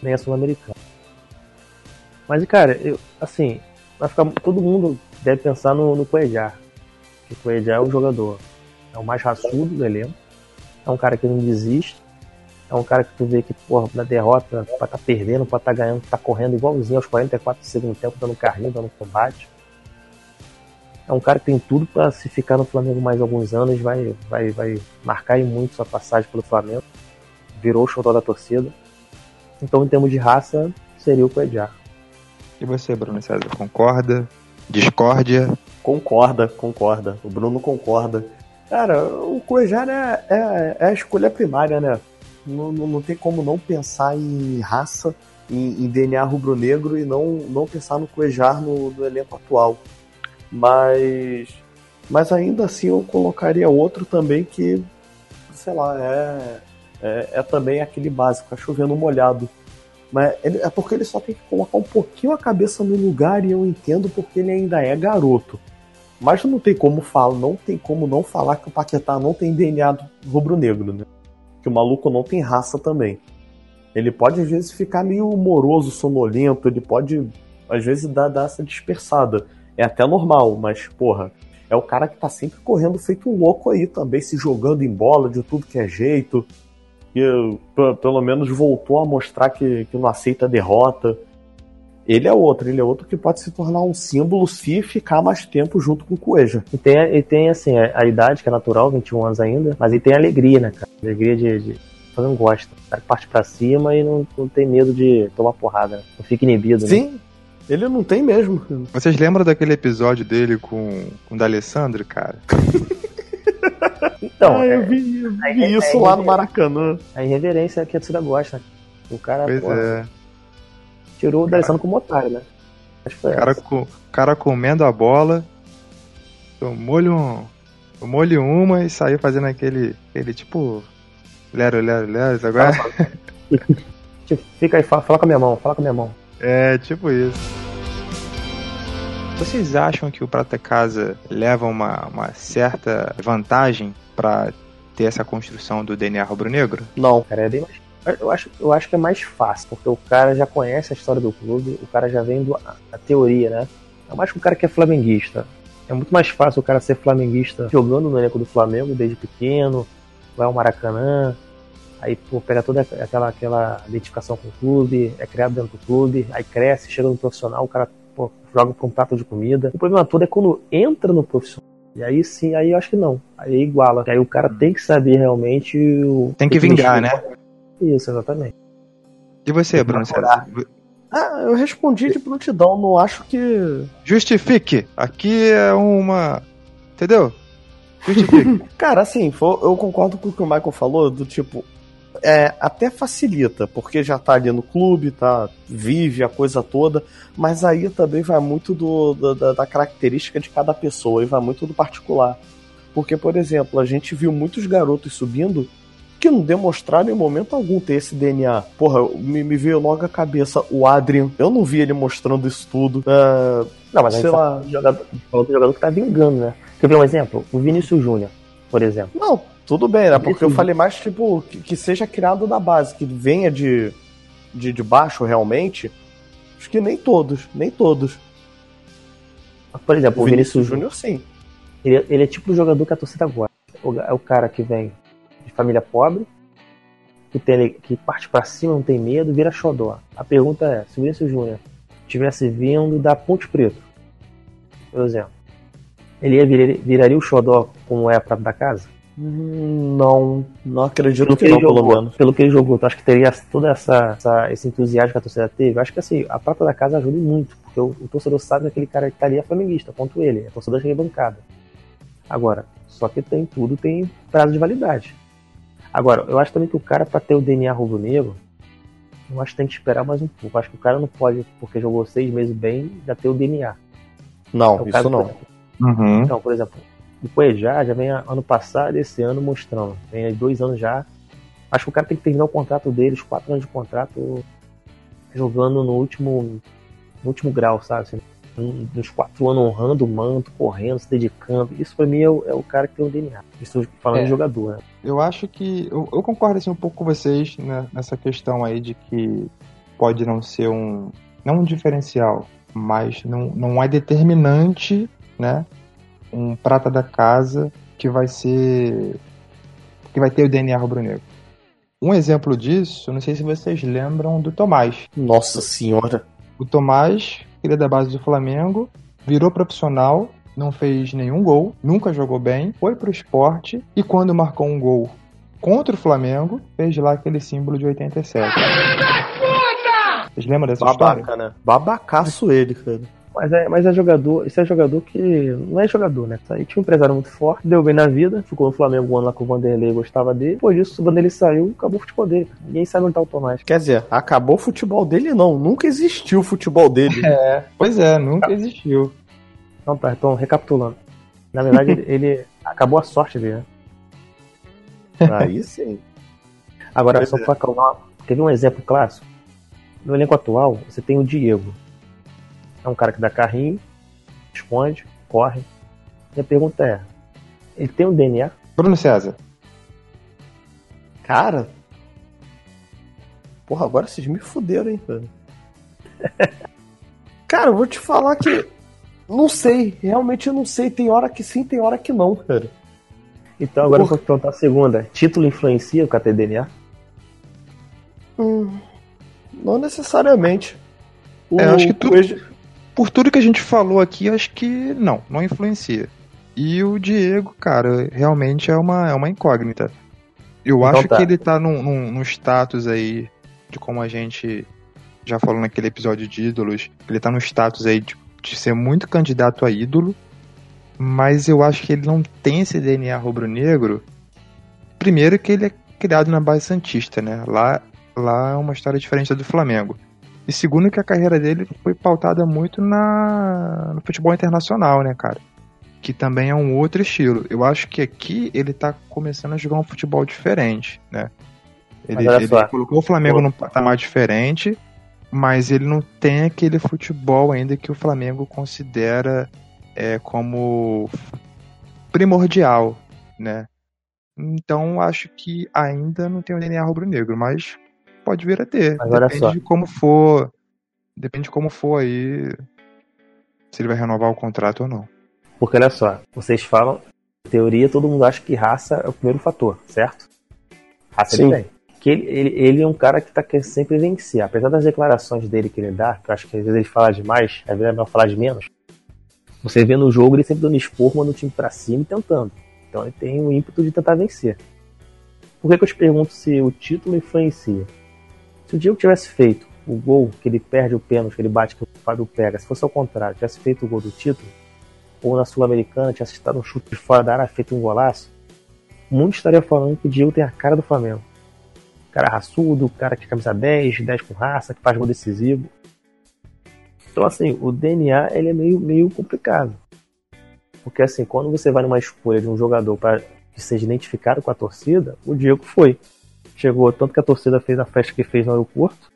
nem a Sul-Americana. Mas, cara, eu, assim, vai ficar, todo mundo deve pensar no, no Cuejar. O Cuejar é o jogador. É o mais raçudo do elenco. É um cara que não desiste. É um cara que tu vê que, porra, na derrota, pode tá perdendo, pode tá ganhando, tá correndo igualzinho aos 44 do tempo, dando carrinho, dando combate. É um cara que tem tudo pra se ficar no Flamengo mais alguns anos, vai, vai, vai marcar e muito sua passagem pelo Flamengo. Virou o show da torcida. Então, em termos de raça, seria o Cuejar. E você, Bruno César, concorda? Discórdia? Concorda, concorda. O Bruno concorda. Cara, o Cuejar é, é, é a escolha primária, né? Não, não, não tem como não pensar em raça, em, em DNA rubro-negro e não, não pensar no Cuejar no, no elenco atual. Mas, mas ainda assim eu colocaria outro também que, sei lá, é, é, é também aquele básico, é chovendo molhado. Mas ele- é porque ele só tem que colocar um pouquinho a cabeça no lugar e eu entendo porque ele ainda é garoto. Mas não tem como falar, não tem como não falar que o Paquetá não tem DNA rubro-negro, né? Que o maluco não tem raça também. Ele pode às vezes ficar meio moroso, sonolento, ele pode às vezes dar, dar essa dispersada. É até normal, mas porra, é o cara que tá sempre correndo feito um louco aí também, se jogando em bola de tudo que é jeito. E p- pelo menos voltou a mostrar que, que não aceita derrota. Ele é outro, ele é outro que pode se tornar um símbolo se ficar mais tempo junto com o Cueja. E tem, e tem assim, a, a idade que é natural, 21 anos ainda, mas ele tem alegria, né, cara? Alegria de. de o não gosta. O cara parte pra cima e não, não tem medo de tomar porrada, né? Não fica inibido, né? Sim, ele não tem mesmo. Vocês lembram daquele episódio dele com, com o D'Alessandro, cara? Então, Ah, eu é, vi, eu vi é- isso é- lá no Maracanã. a irreverência que a torcida gosta. O cara Pois pô, é. tirou o D'Alessandro como otário, né? Acho que foi O cara, essa. co- o cara comendo a bola, tomou-lhe um, tomou-lhe uma e saiu fazendo aquele, aquele tipo. Lero, lero, lero. Agora Tipo, fica aí, fala, fala com a minha mão, fala com a minha mão. é tipo isso. Vocês acham que o Prata Casa leva uma, uma certa vantagem pra ter essa construção do DNA rubro-negro? Não. Cara, é bem mais. Eu acho, eu acho que é mais fácil, porque o cara já conhece a história do clube, o cara já vem do, a, a teoria, né? É mais que o cara que é flamenguista. É muito mais fácil o cara ser flamenguista jogando no elenco do Flamengo desde pequeno, vai ao Maracanã, aí pô, pega toda aquela, aquela identificação com o clube, é criado dentro do clube, aí cresce, chega no profissional, o cara joga com um prato de comida. O problema todo é quando entra no profissional. E aí sim, aí eu acho que não. Aí iguala. Aí o cara tem que saber realmente o. Tem que vingar, né? Isso, exatamente. E você, Bruno César? Ah, eu respondi de prontidão, não acho que. Justifique. Aqui é uma. Entendeu? Justifique. Cara, assim, eu concordo com o que o Michael falou, do tipo. É, até facilita, porque já tá ali no clube, tá, vive a coisa toda, mas aí também vai muito do, da, da característica de cada pessoa e vai muito do particular. Porque, por exemplo, a gente viu muitos garotos subindo que não demonstraram em momento algum ter esse DNA. Porra, me, me veio logo a cabeça o Adrian, eu não vi ele mostrando isso tudo. É, Não, mas a Sei gente lá. tá do jogador, falou do jogador que tá vingando, né? Quer ver um exemplo? O Vinícius Júnior, por exemplo. Não, tudo bem, né? Porque eu falei mais, tipo, que, que seja criado da base, que venha de, de, de baixo realmente. Acho que nem todos, nem todos. Por exemplo, O o Vinícius Vinícius Júnior, sim. ele, ele é tipo do jogador que a torcida gosta. O- É o cara que vem de família pobre, que, tem, que parte pra cima, não tem medo, vira xodó. A pergunta é, se o Vinícius Júnior tivesse vindo da Ponte Preta, por exemplo, ele ia vir, viraria o xodó como é a prata da casa? Não, não acredito pelo que que não, ele pelo jogou, menos. pelo que ele jogou, tu acha que teria toda essa, essa- esse entusiasmo que a torcida teve? Eu acho que assim, a prata da casa ajuda muito, porque o, o torcedor sabe que aquele cara que tá ali é flamenguista, ponto ele, é torcedor de bancada. Agora, só que tem tudo, tem prazo de validade. Agora, eu acho também que o cara, pra ter o DNA rubro-negro, eu acho que tem que esperar mais um pouco. Eu acho que o cara não pode, porque jogou seis meses bem, já ter o DNA. Não, É isso não. Uhum. Então, por exemplo, o Cuejá já vem ano passado e esse ano mostrando. Vem aí dois anos já. Acho que o cara tem que terminar o contrato dele, os quatro anos de contrato, jogando no último, no último grau, sabe? Assim, nos quatro anos honrando o manto, correndo, se dedicando. Isso pra mim é o, é o cara que tem o DNA. Isso falando É. de jogador, né? Eu acho que. Eu, eu concordo assim, um pouco com vocês né, nessa questão aí de que pode não ser um. Não um diferencial, mas não, não é determinante, né? Um prata da casa que vai ser. que vai ter o DNA rubro-negro. Um exemplo disso, não sei se vocês lembram do Tomás. Nossa senhora. O Tomás, ele é da base do Flamengo, virou profissional, não fez nenhum gol, nunca jogou bem, foi pro esporte e quando marcou um gol contra o Flamengo, fez lá aquele símbolo de 87. Vocês lembram dessa história? Babaca, né? Babacaço ele, cara. Mas é, mas é jogador, esse é jogador que não é jogador, né? Aí tinha um empresário muito forte, deu bem na vida, ficou no Flamengo um ano lá com o Vanderlei, gostava dele. Depois disso, o Vanderlei saiu, acabou o futebol dele. Ninguém sabe onde tá o Tomás. Quer dizer, acabou o futebol dele, não. Nunca existiu o futebol dele. É, pois é, nunca existiu. Não, tá, então, recapitulando. Na verdade, ele, ele- acabou a sorte dele, né? Aí sim. Agora, Pois só é. pra acalmar, teve um exemplo clássico. No elenco atual, você tem o Diego. É um cara que dá carrinho, esconde, corre. E a pergunta é: ele tem um DNA? Bruno César. Cara. Porra, agora vocês me fuderam, hein, cara. Cara, eu vou te falar que. Não sei, realmente eu não sei. Tem hora que sim, tem hora que não, cara. Então, agora eu Porra. vou te perguntar a segunda: título influencia o cara ter DNA? Hum, não necessariamente. O, É, eu acho que tudo- Por tudo que a gente falou aqui, acho que não, não influencia. E o Diego, cara, realmente é uma, é uma incógnita. Eu Então acho tá. que ele tá num, num, num status aí, de como a gente já falou naquele episódio de ídolos, ele tá num status aí de, de ser muito candidato a ídolo, mas eu acho que ele não tem esse DNA rubro-negro. Primeiro que ele é criado na base santista, né? Lá, lá é uma história diferente da do Flamengo. E segundo que a carreira dele foi pautada muito na no futebol internacional, né, cara? Que também é um outro estilo. Eu acho que aqui ele tá começando a jogar um futebol diferente, né? Ele, ele colocou o Flamengo num patamar diferente, mas ele não tem aquele futebol ainda que o Flamengo considera é, como primordial, né? Então acho que ainda não tem o DNA rubro-negro, mas pode vir a ter. Olha depende só. de como for. Depende de como for aí. Se ele vai renovar o contrato ou não. Porque olha só, vocês falam, em teoria todo mundo acha que raça é o primeiro fator, certo? Raça Sim. ele tem. Que ele, ele, ele é um cara que tá querendo sempre vencer. Apesar das declarações dele que ele dá, que eu acho que às vezes ele fala demais, às vezes é melhor falar de menos. Você vê no jogo ele sempre dando esporro, mandando o time pra cima e tentando. Então ele tem o ímpeto de tentar vencer. Por que, que eu te pergunto se o título influencia? Se o Diego tivesse feito o gol que ele perde o pênalti, que ele bate, que o Fábio pega, se fosse ao contrário, tivesse feito o gol do título, ou na Sul-Americana tivesse estado um chute de fora da área, feito um golaço, muitos estariam falando que o Diego tem a cara do Flamengo. Cara raçudo, cara que camisa 10, 10 com raça, que faz gol decisivo. Então, assim, o DNA ele é meio, meio complicado. Porque, assim, quando você vai numa escolha de um jogador para que seja identificado com a torcida, o Diego foi. Chegou tanto que a torcida fez a festa que fez no aeroporto.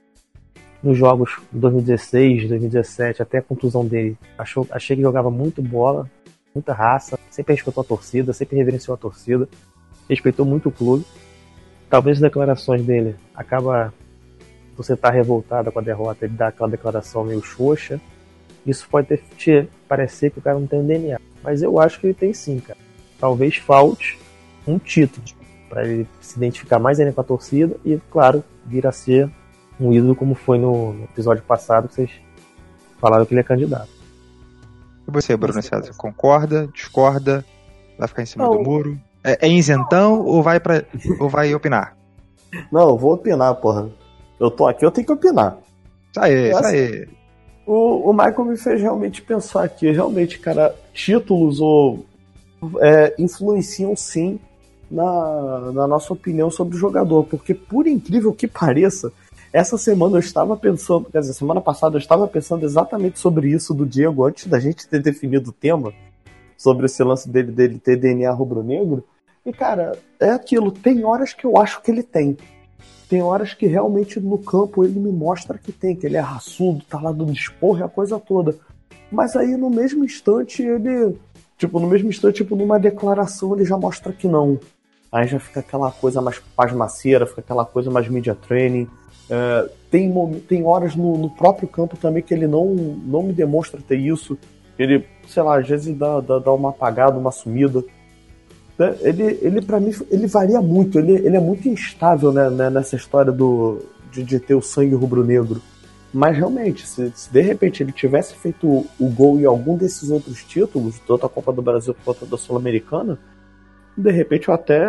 Nos jogos de 2016, 2017, até a contusão dele, achou, achei que jogava muito bola, muita raça, sempre respeitou a torcida, sempre reverenciou a torcida, respeitou muito o clube. Talvez as declarações dele acaba você tá revoltada com a derrota, ele dá aquela declaração meio xoxa. Isso pode ter te parecer que o cara não tem um DNA, mas eu acho que ele tem sim, cara. Talvez falte um título para ele se identificar mais ainda com a torcida e, claro, vir a ser um ídolo como foi no, no episódio passado que vocês falaram que ele é candidato. E você, Bruno César, concorda? Discorda? Vai ficar em cima Não. do muro? É, é isentão ou vai para ou vai opinar? Não, eu vou opinar, porra. Eu tô aqui, eu tenho que opinar. Isso aí, isso Essa- aí. O, o Michael me fez realmente pensar aqui. Realmente, cara, títulos ou é, influenciam sim na, na nossa opinião sobre o jogador. Porque, por incrível que pareça, essa semana eu estava pensando, quer dizer, semana passada eu estava pensando exatamente sobre isso do Diego, antes da gente ter definido o tema, sobre esse lance dele, dele ter DNA rubro-negro. E, cara, é aquilo. Tem horas que eu acho que ele tem. Tem horas que realmente no campo ele me mostra que tem, que ele é raçudo, tá lá dando esporro e a coisa toda. Mas aí no mesmo instante ele. Tipo, no mesmo instante, tipo, numa declaração ele já mostra que não. Aí já fica aquela coisa mais pasmaceira, fica aquela coisa mais media training. É, tem, tem horas no, no próprio campo também que ele não, não me demonstra ter isso. Ele, sei lá, às vezes dá, dá, dá uma apagada, uma sumida. Né? Ele, ele para mim, ele varia muito. Ele, ele é muito instável né, né, nessa história do, de, de ter o sangue rubro-negro. Mas realmente, se, se de repente ele tivesse feito o, o gol em algum desses outros títulos, tanto a Copa do Brasil quanto a da Sul-Americana, de repente eu até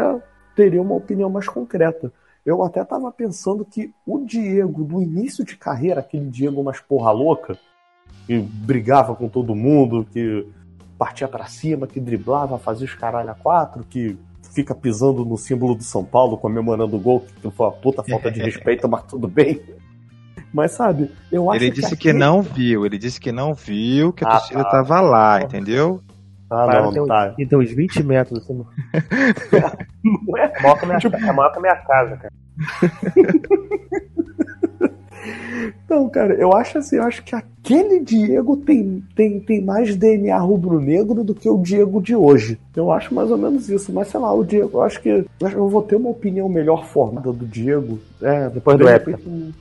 teria uma opinião mais concreta. Eu até tava pensando que o Diego, do início de carreira, aquele Diego mais porra louca, que brigava com todo mundo, que partia pra cima, que driblava, fazia os caralho a quatro, que fica pisando no símbolo do São Paulo, comemorando o gol, que foi uma puta falta de respeito, mas tudo bem. Mas sabe, eu acho Ele disse que aquele- não viu, ele disse que não viu, que a Ah, torcida tá. tava lá, entendeu? Ah, Para não, tem, tá. e tem uns 20 metros. Assim, Não é? é, maior que a minha, é maior que a minha casa, cara. Não, cara, eu acho assim, eu acho que aquele Diego tem, tem, tem mais DNA rubro-negro do que o Diego de hoje. Eu acho mais ou menos isso, mas sei lá, o Diego, eu acho que eu vou ter uma opinião melhor formada do Diego. É, Depois do repente,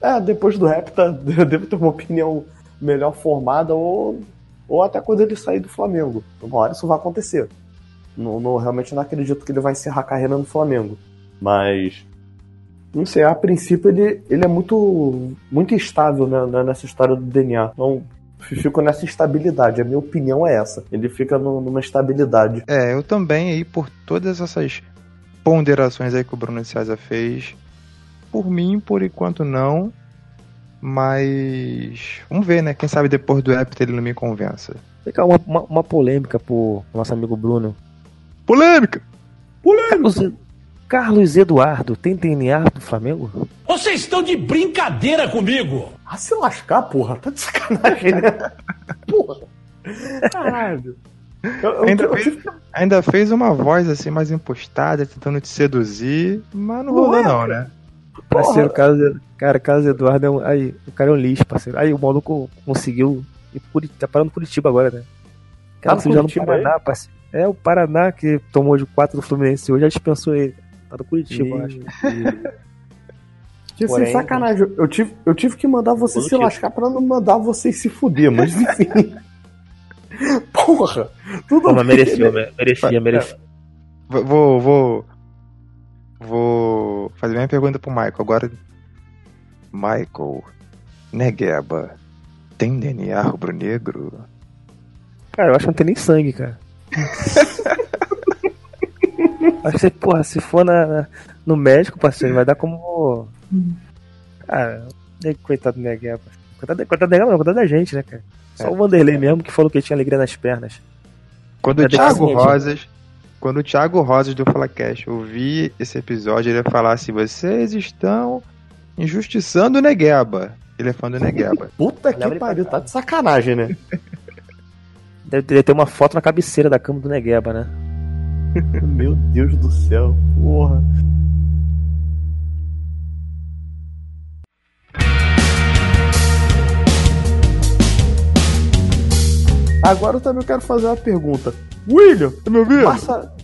É, depois do Hepta, eu devo ter uma opinião melhor formada ou, ou até quando ele sair do Flamengo. Uma hora isso vai acontecer. Não, não- realmente não acredito que ele vai encerrar a carreira no Flamengo. Mas não sei, a princípio ele, ele é muito, muito instável né, né, nessa história do DNA. Então, fico nessa instabilidade. A minha opinião é essa. Ele fica numa estabilidade. É, eu também aí, por todas essas ponderações aí que o Bruno César fez, por mim, por enquanto não, mas vamos ver, né? Quem sabe depois do Hepta ele não me convença. Cá, uma, uma, uma polêmica pro nosso amigo Bruno. Polêmica! Carlos, Carlos Eduardo tem DNA do Flamengo? Vocês estão de brincadeira comigo! Ah, se lascar, porra. Tá de sacanagem, né? porra. Caralho. Eu, eu, Ainda eu fez- Ainda fez uma voz assim mais impostada, tentando te seduzir, mas não rolou não, cara. né? Parceiro, Carlos, cara, Carlos Eduardo é um. Aí, o cara é um lixo, parceiro. Aí o maluco conseguiu. ir pro Curi- Tá parando no Curitiba agora, né? Tá Cara, você já no Curitiba, Paraná, parceiro. É o Paraná que tomou de 4 do Fluminense hoje, já dispensou ele. Tá no Curitiba, eu acho. Que Porém, sem sacanagem, eu tive, eu tive que mandar você se Positivo. lascar pra não mandar vocês se fuder, mas enfim. Porra! Tudo Pô, mereceu, né? me- merecia, merecia. Vou- Vou, vou. Fazer a minha pergunta pro Michael. Agora. Michael. Negueba. Tem DNA rubro-negro? Cara, eu acho que não tem nem sangue, cara. acho que, porra, se for na, na- no médico, parceiro, vai dar como. Cara, aí, coitado do Negueba. Coitado, coitado do Negueba, não, coitado da gente, né, cara? Só É. o Vanderlei mesmo que falou que tinha alegria nas pernas. Quando o Thiago. Rosas. Quando o Thiago Rosas do FalaCast ouvir esse episódio, ele vai falar assim: vocês estão injustiçando o Negueba. Ele é fã do Negueba. Puta que pariu, tá de sacanagem, né? Deve, deve ter uma foto na cabeceira da cama do Negueba, né? Meu Deus do céu, porra. Agora eu também quero fazer uma pergunta. William, tá me ouvindo?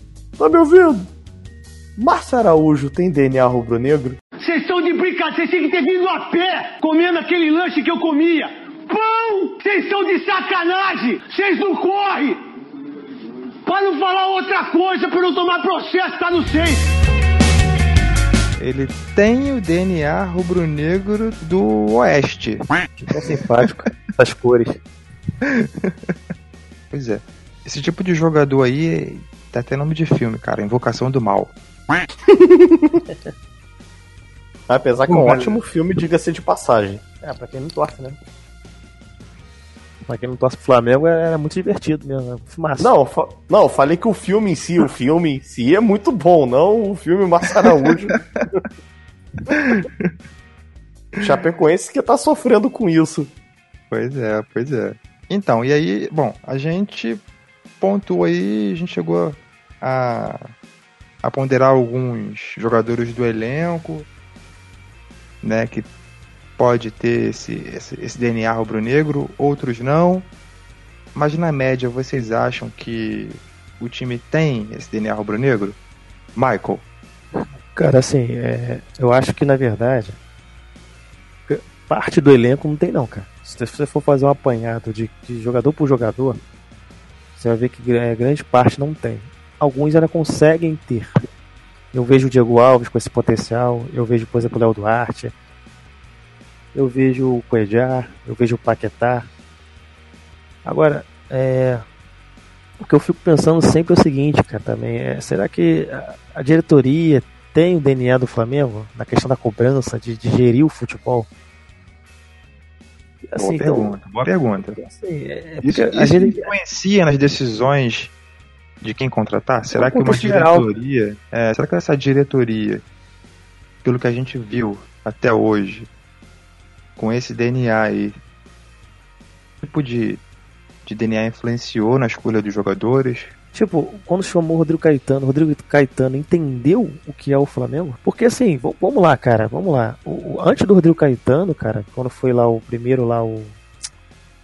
Tá me ouvindo? Márcia Araújo tem DNA rubro-negro? Vocês estão de brincadeira, vocês têm que ter vindo a pé comendo aquele lanche que eu comia. Pão! Vocês estão de sacanagem! Vocês não correm! Pra não falar outra coisa, pra não tomar processo, tá no seis. Ele tem o DNA rubro-negro do Oeste. É simpático. Essas cores. Pois é. Esse tipo de jogador aí tá até nome de filme, cara. Invocação do Mal. Apesar que é um ótimo filme, diga-se de passagem. É, pra quem não torce, né? Pra quem não torce pro Flamengo, era muito divertido mesmo. né? Massa. Não, fa- não, eu falei que o filme em si, o filme em si é muito bom, não o filme Márcia Araújo. Chapecoense que tá sofrendo com isso. Pois é, pois é. Então, e aí, bom, a gente pontuou aí, a gente chegou a, a ponderar alguns jogadores do elenco, né, que pode ter esse, esse, esse DNA rubro-negro, outros não. Mas na média, vocês acham que o time tem esse DNA rubro-negro? Michael, Cara, assim, é, eu acho que na verdade, parte do elenco não tem, não, cara. Se você for fazer um apanhado de, de jogador por jogador, você vai ver que gra- grande parte não tem. Alguns ainda conseguem ter. Eu vejo o Diego Alves com esse potencial, eu vejo, por exemplo, o Léo Duarte, eu vejo o Cuejar, eu vejo o Paquetá. Agora, é, o que eu fico pensando sempre é o seguinte, cara, também, é, será que a, a diretoria tem o DNA do Flamengo na questão da cobrança, de, de gerir o futebol? boa Assim, então, pergunta, boa pergunta. assim, é, é isso gente, influencia nas decisões de quem contratar? Será que uma geral. diretoria. é, será que essa diretoria, pelo que a gente viu até hoje, com esse DNA aí, tipo de, de DNA influenciou na escolha dos jogadores? Tipo, quando chamou o Rodrigo Caetano, o Rodrigo Caetano entendeu o que é o Flamengo? Porque assim, vamos lá, cara, vamos lá. O, o- antes do Rodrigo Caetano, cara, quando foi lá o primeiro lá, o.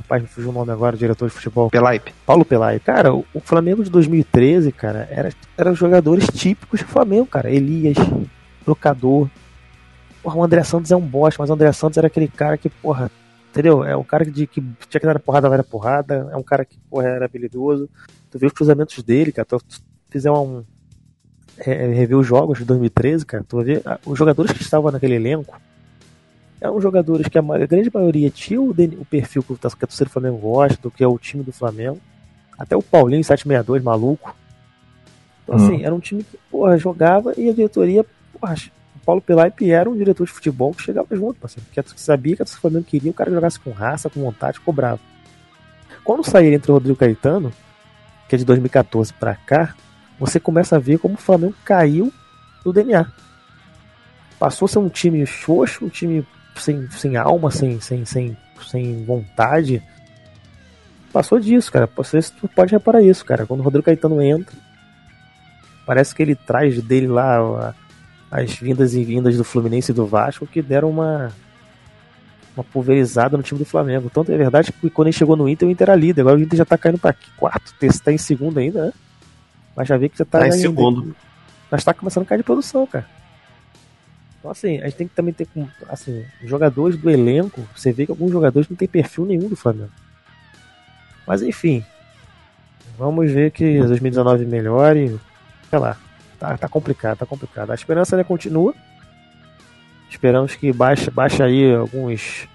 Rapaz, me fugiu o nome agora, o diretor de futebol. Pelaipe. Paulo Pelai. Cara, o, Flamengo de 2013, cara, era, eram jogadores típicos do Flamengo, cara. Elias, Trocador. Porra, o André Santos é um bosta, mas o André Santos era aquele cara que, porra, entendeu? É um cara que, de- que tinha que dar porrada, vai porrada. É um cara que, porra, era habilidoso. Tu vê os cruzamentos dele, cara. Tu, fizer um. É, rever os jogos de 2013, cara. Tu ver ah, os jogadores que estavam naquele elenco. Eram jogadores que a, grande maioria tinha o, o perfil que, o- a torcida do Flamengo gosta, do que é o time do Flamengo. Até o Paulinho 762, maluco. Então, Hum. assim, era um time que, porra, jogava e a diretoria, porra, o Paulo Pelaipe era um diretor de futebol que chegava junto, parceiro. Porque tu sabia que a torcida do Flamengo queria o cara jogasse com raça, com vontade, cobrava. quando sair entre o Rodrigo Caetano, que é de 2014 pra cá, você começa a ver como o Flamengo caiu no DNA. Passou a ser um time xoxo, um time sem, sem alma, sem, sem, sem, sem vontade. Passou disso, cara. Você pode reparar isso, cara. Quando o Rodrigo Caetano entra, parece que ele traz dele lá as vindas e vindas do Fluminense e do Vasco que deram uma uma pulverizada no time do Flamengo. Tanto é verdade que quando ele chegou no Inter, o Inter era líder. Agora o Inter já tá caindo pra quarto, terceiro, tá em segundo ainda, né? Mas já vê que já tá, Tá em segundo. Mas tá começando a cair de produção, cara. Então, assim, a gente tem que também ter assim, jogadores do elenco. Você vê que alguns jogadores não tem perfil nenhum do Flamengo. Mas enfim, vamos ver que 2019 melhore. Sei lá, tá, tá complicado, tá complicado. A esperança ainda continua. Esperamos que baixe, baixe aí alguns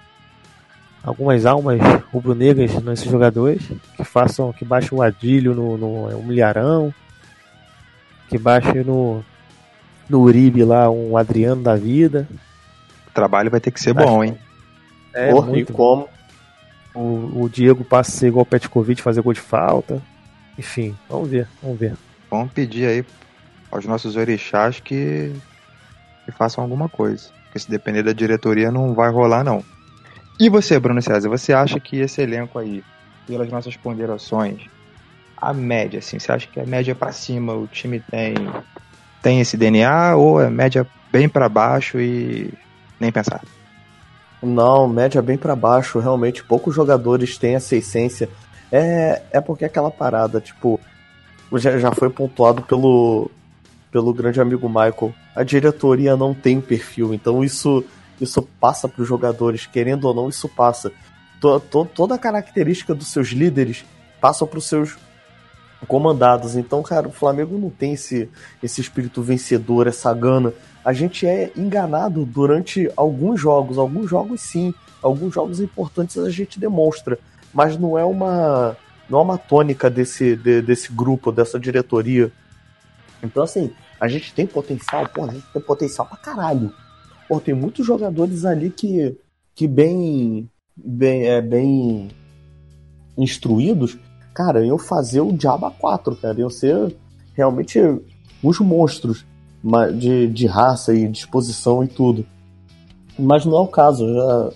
algumas almas rubro-negras nesses jogadores, que façam, que baixe o Adílio no, no, no Milharão, que baixe no no Uribe lá um Adriano da vida. O trabalho vai ter que ser Acho bom, hein? É, Porra, e muito como? O, o Diego passa a ser igual o Petkovic, fazer gol de falta. Enfim, vamos ver, vamos ver. Vamos pedir aí aos nossos orixás que, que façam alguma coisa. Porque se depender da diretoria não vai rolar, não. E você, Bruno César, você acha que esse elenco aí, pelas nossas ponderações, a média, assim, você acha que a média pra cima o time tem tem esse DNA ou é média bem pra baixo e nem pensar? Não, média bem pra baixo. Realmente, poucos jogadores têm essa essência. É, é porque aquela parada, tipo, já, já foi pontuado pelo, pelo grande amigo Michael. A diretoria não tem perfil, então isso, isso passa pros jogadores, querendo ou não, isso passa. To, to- toda a característica dos seus líderes passa pros seus comandados. Então, cara, o Flamengo não tem esse, esse espírito vencedor, essa gana. A gente é enganado durante alguns jogos. Alguns jogos, sim. Alguns jogos importantes a gente demonstra. Mas não é uma, não é uma tônica desse, de- desse grupo, dessa diretoria. Então, assim, a gente tem potencial, pô, a gente tem potencial pra caralho. Pô, tem muitos jogadores ali que, que bem, bem, é, bem instruídos, cara, iam fazer o Diaba 4, cara. Iam ser realmente uns monstros de, de raça e disposição e tudo. Mas não é o caso. Já,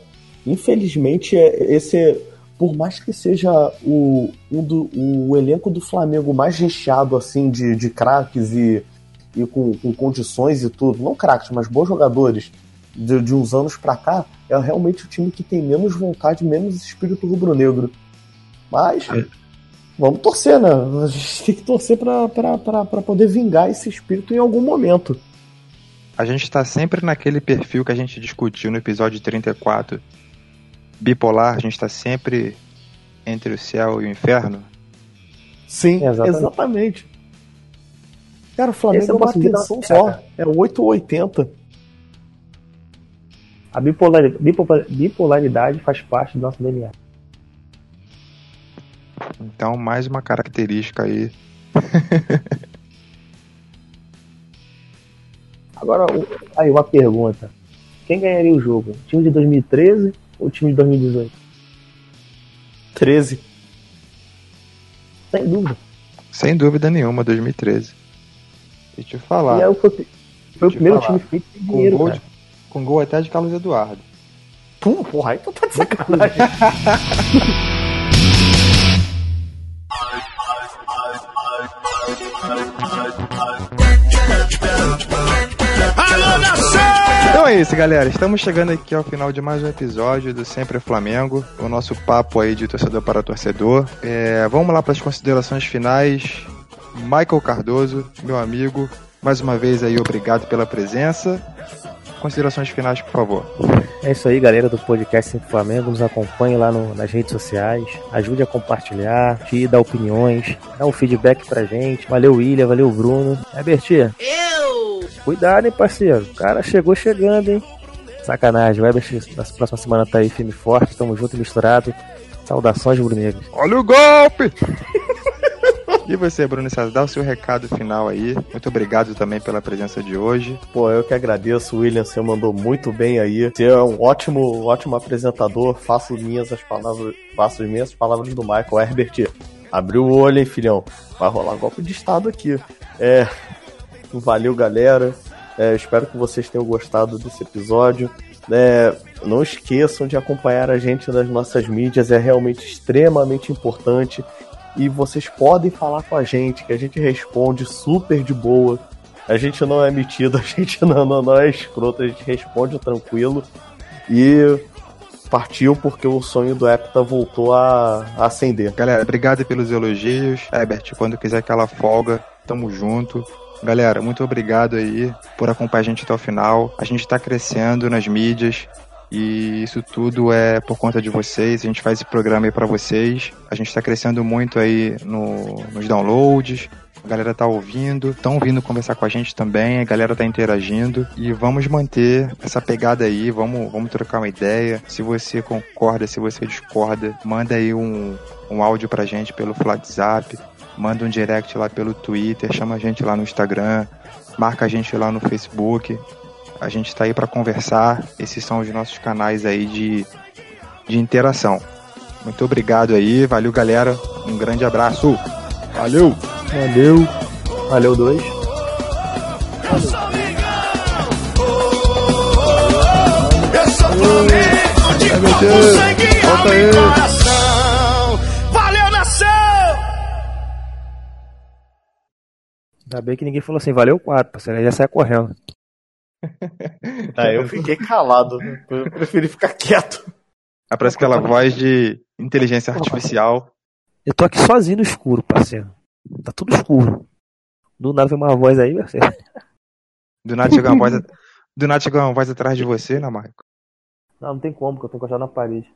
infelizmente, é- esse é, por mais que seja o, um do, o elenco do Flamengo mais recheado assim de, de craques e, e com, com condições e tudo, não craques, mas bons jogadores de, de uns anos pra cá, é realmente o time que tem menos vontade, menos espírito rubro-negro. Mas vamos torcer, né? A gente tem que torcer pra, pra, pra, pra poder vingar esse espírito em algum momento. A gente tá sempre naquele perfil que a gente discutiu no episódio 34. Bipolar, a gente tá sempre entre o céu e o inferno. Sim, Exatamente. exatamente. Cara, o Flamengo Esse é uma atenção uma só. É 8 ou 80. A bipolar- bipolar- bipolaridade faz parte do nosso DNA. Então, mais uma característica aí. Agora, o- aí uma pergunta. Quem ganharia o jogo? O time de 2013 ou o time de 2018? 13. Sem dúvida. Sem dúvida nenhuma, 2013. Deixa eu falar. E aí foi, foi o primeiro falar. time feito com, dinheiro, gol de- com gol até de Carlos Eduardo. Pum, porra, aí tu tá de sacanagem. é isso, galera. Estamos chegando aqui ao final de mais um episódio do Sempre Flamengo. O nosso papo aí de torcedor para torcedor. É, vamos lá para as considerações finais. Michael Cardoso, meu amigo, mais uma vez aí obrigado pela presença. Considerações finais, por favor. É isso aí, galera do podcast Sempre Flamengo. Nos acompanhe lá no- nas redes sociais. Ajude a compartilhar, te dar opiniões, dá um feedback pra gente. Valeu, William, valeu, Bruno. É, Bertinho? Eu! Cuidado, hein, parceiro. O cara chegou chegando, hein? Sacanagem. O Weber na próxima semana tá aí, firme e forte. Tamo junto e misturado. Saudações, Brunegros. Olha o golpe! E você, Bruno César, dá o seu recado final aí. Muito obrigado também pela presença de hoje. Pô, eu que agradeço, William, você mandou muito bem aí. Você é um ótimo, ótimo apresentador. Faço minhas as palavras, faço as minhas palavras do Michael Herbert. Abriu o olho, hein, filhão. Vai rolar golpe de estado aqui. É, valeu, galera. É, espero que vocês tenham gostado desse episódio. É, não esqueçam de acompanhar a gente nas nossas mídias, é realmente extremamente importante. E vocês podem falar com a gente, que a gente responde super de boa. A gente não é metido, a gente não, não, não é escroto, a gente responde tranquilo. E partiu porque o sonho do Hepta voltou a, a acender. Galera, obrigado pelos elogios. Herbert, quando quiser aquela folga, tamo junto. Galera, muito obrigado aí por acompanhar a gente até o final. A gente tá crescendo nas mídias e isso tudo é por conta de vocês. A gente faz esse programa aí pra vocês. A gente tá crescendo muito aí no, nos downloads. A galera tá ouvindo, estão vindo conversar com a gente também, a galera tá interagindo e vamos manter essa pegada aí, vamos, vamos trocar uma ideia. Se você concorda, se você discorda, manda aí um, um áudio pra gente pelo WhatsApp, manda um direct lá pelo Twitter, chama a gente lá no Instagram, marca a gente lá no Facebook. A gente tá aí para conversar. Esses são os nossos canais aí de, de interação. Muito obrigado aí, valeu galera, um grande abraço. Valeu! Valeu. Valeu, dois. Eu sou Flamengo de meu corpo, Deus. sangue, alma e coração. Ainda bem que ninguém falou assim, valeu quatro, parceiro. Aí já sai correndo. Tá, eu fiquei calado. Eu preferi ficar quieto. Aparece aquela voz de inteligência artificial. Eu tô aqui sozinho no escuro, parceiro. Tá tudo escuro. Do nada vem uma voz aí, parceiro. Do nada chega uma voz, do nada chega uma voz atrás de você, né, Marco? Não, não tem como, porque eu tô encostado na parede.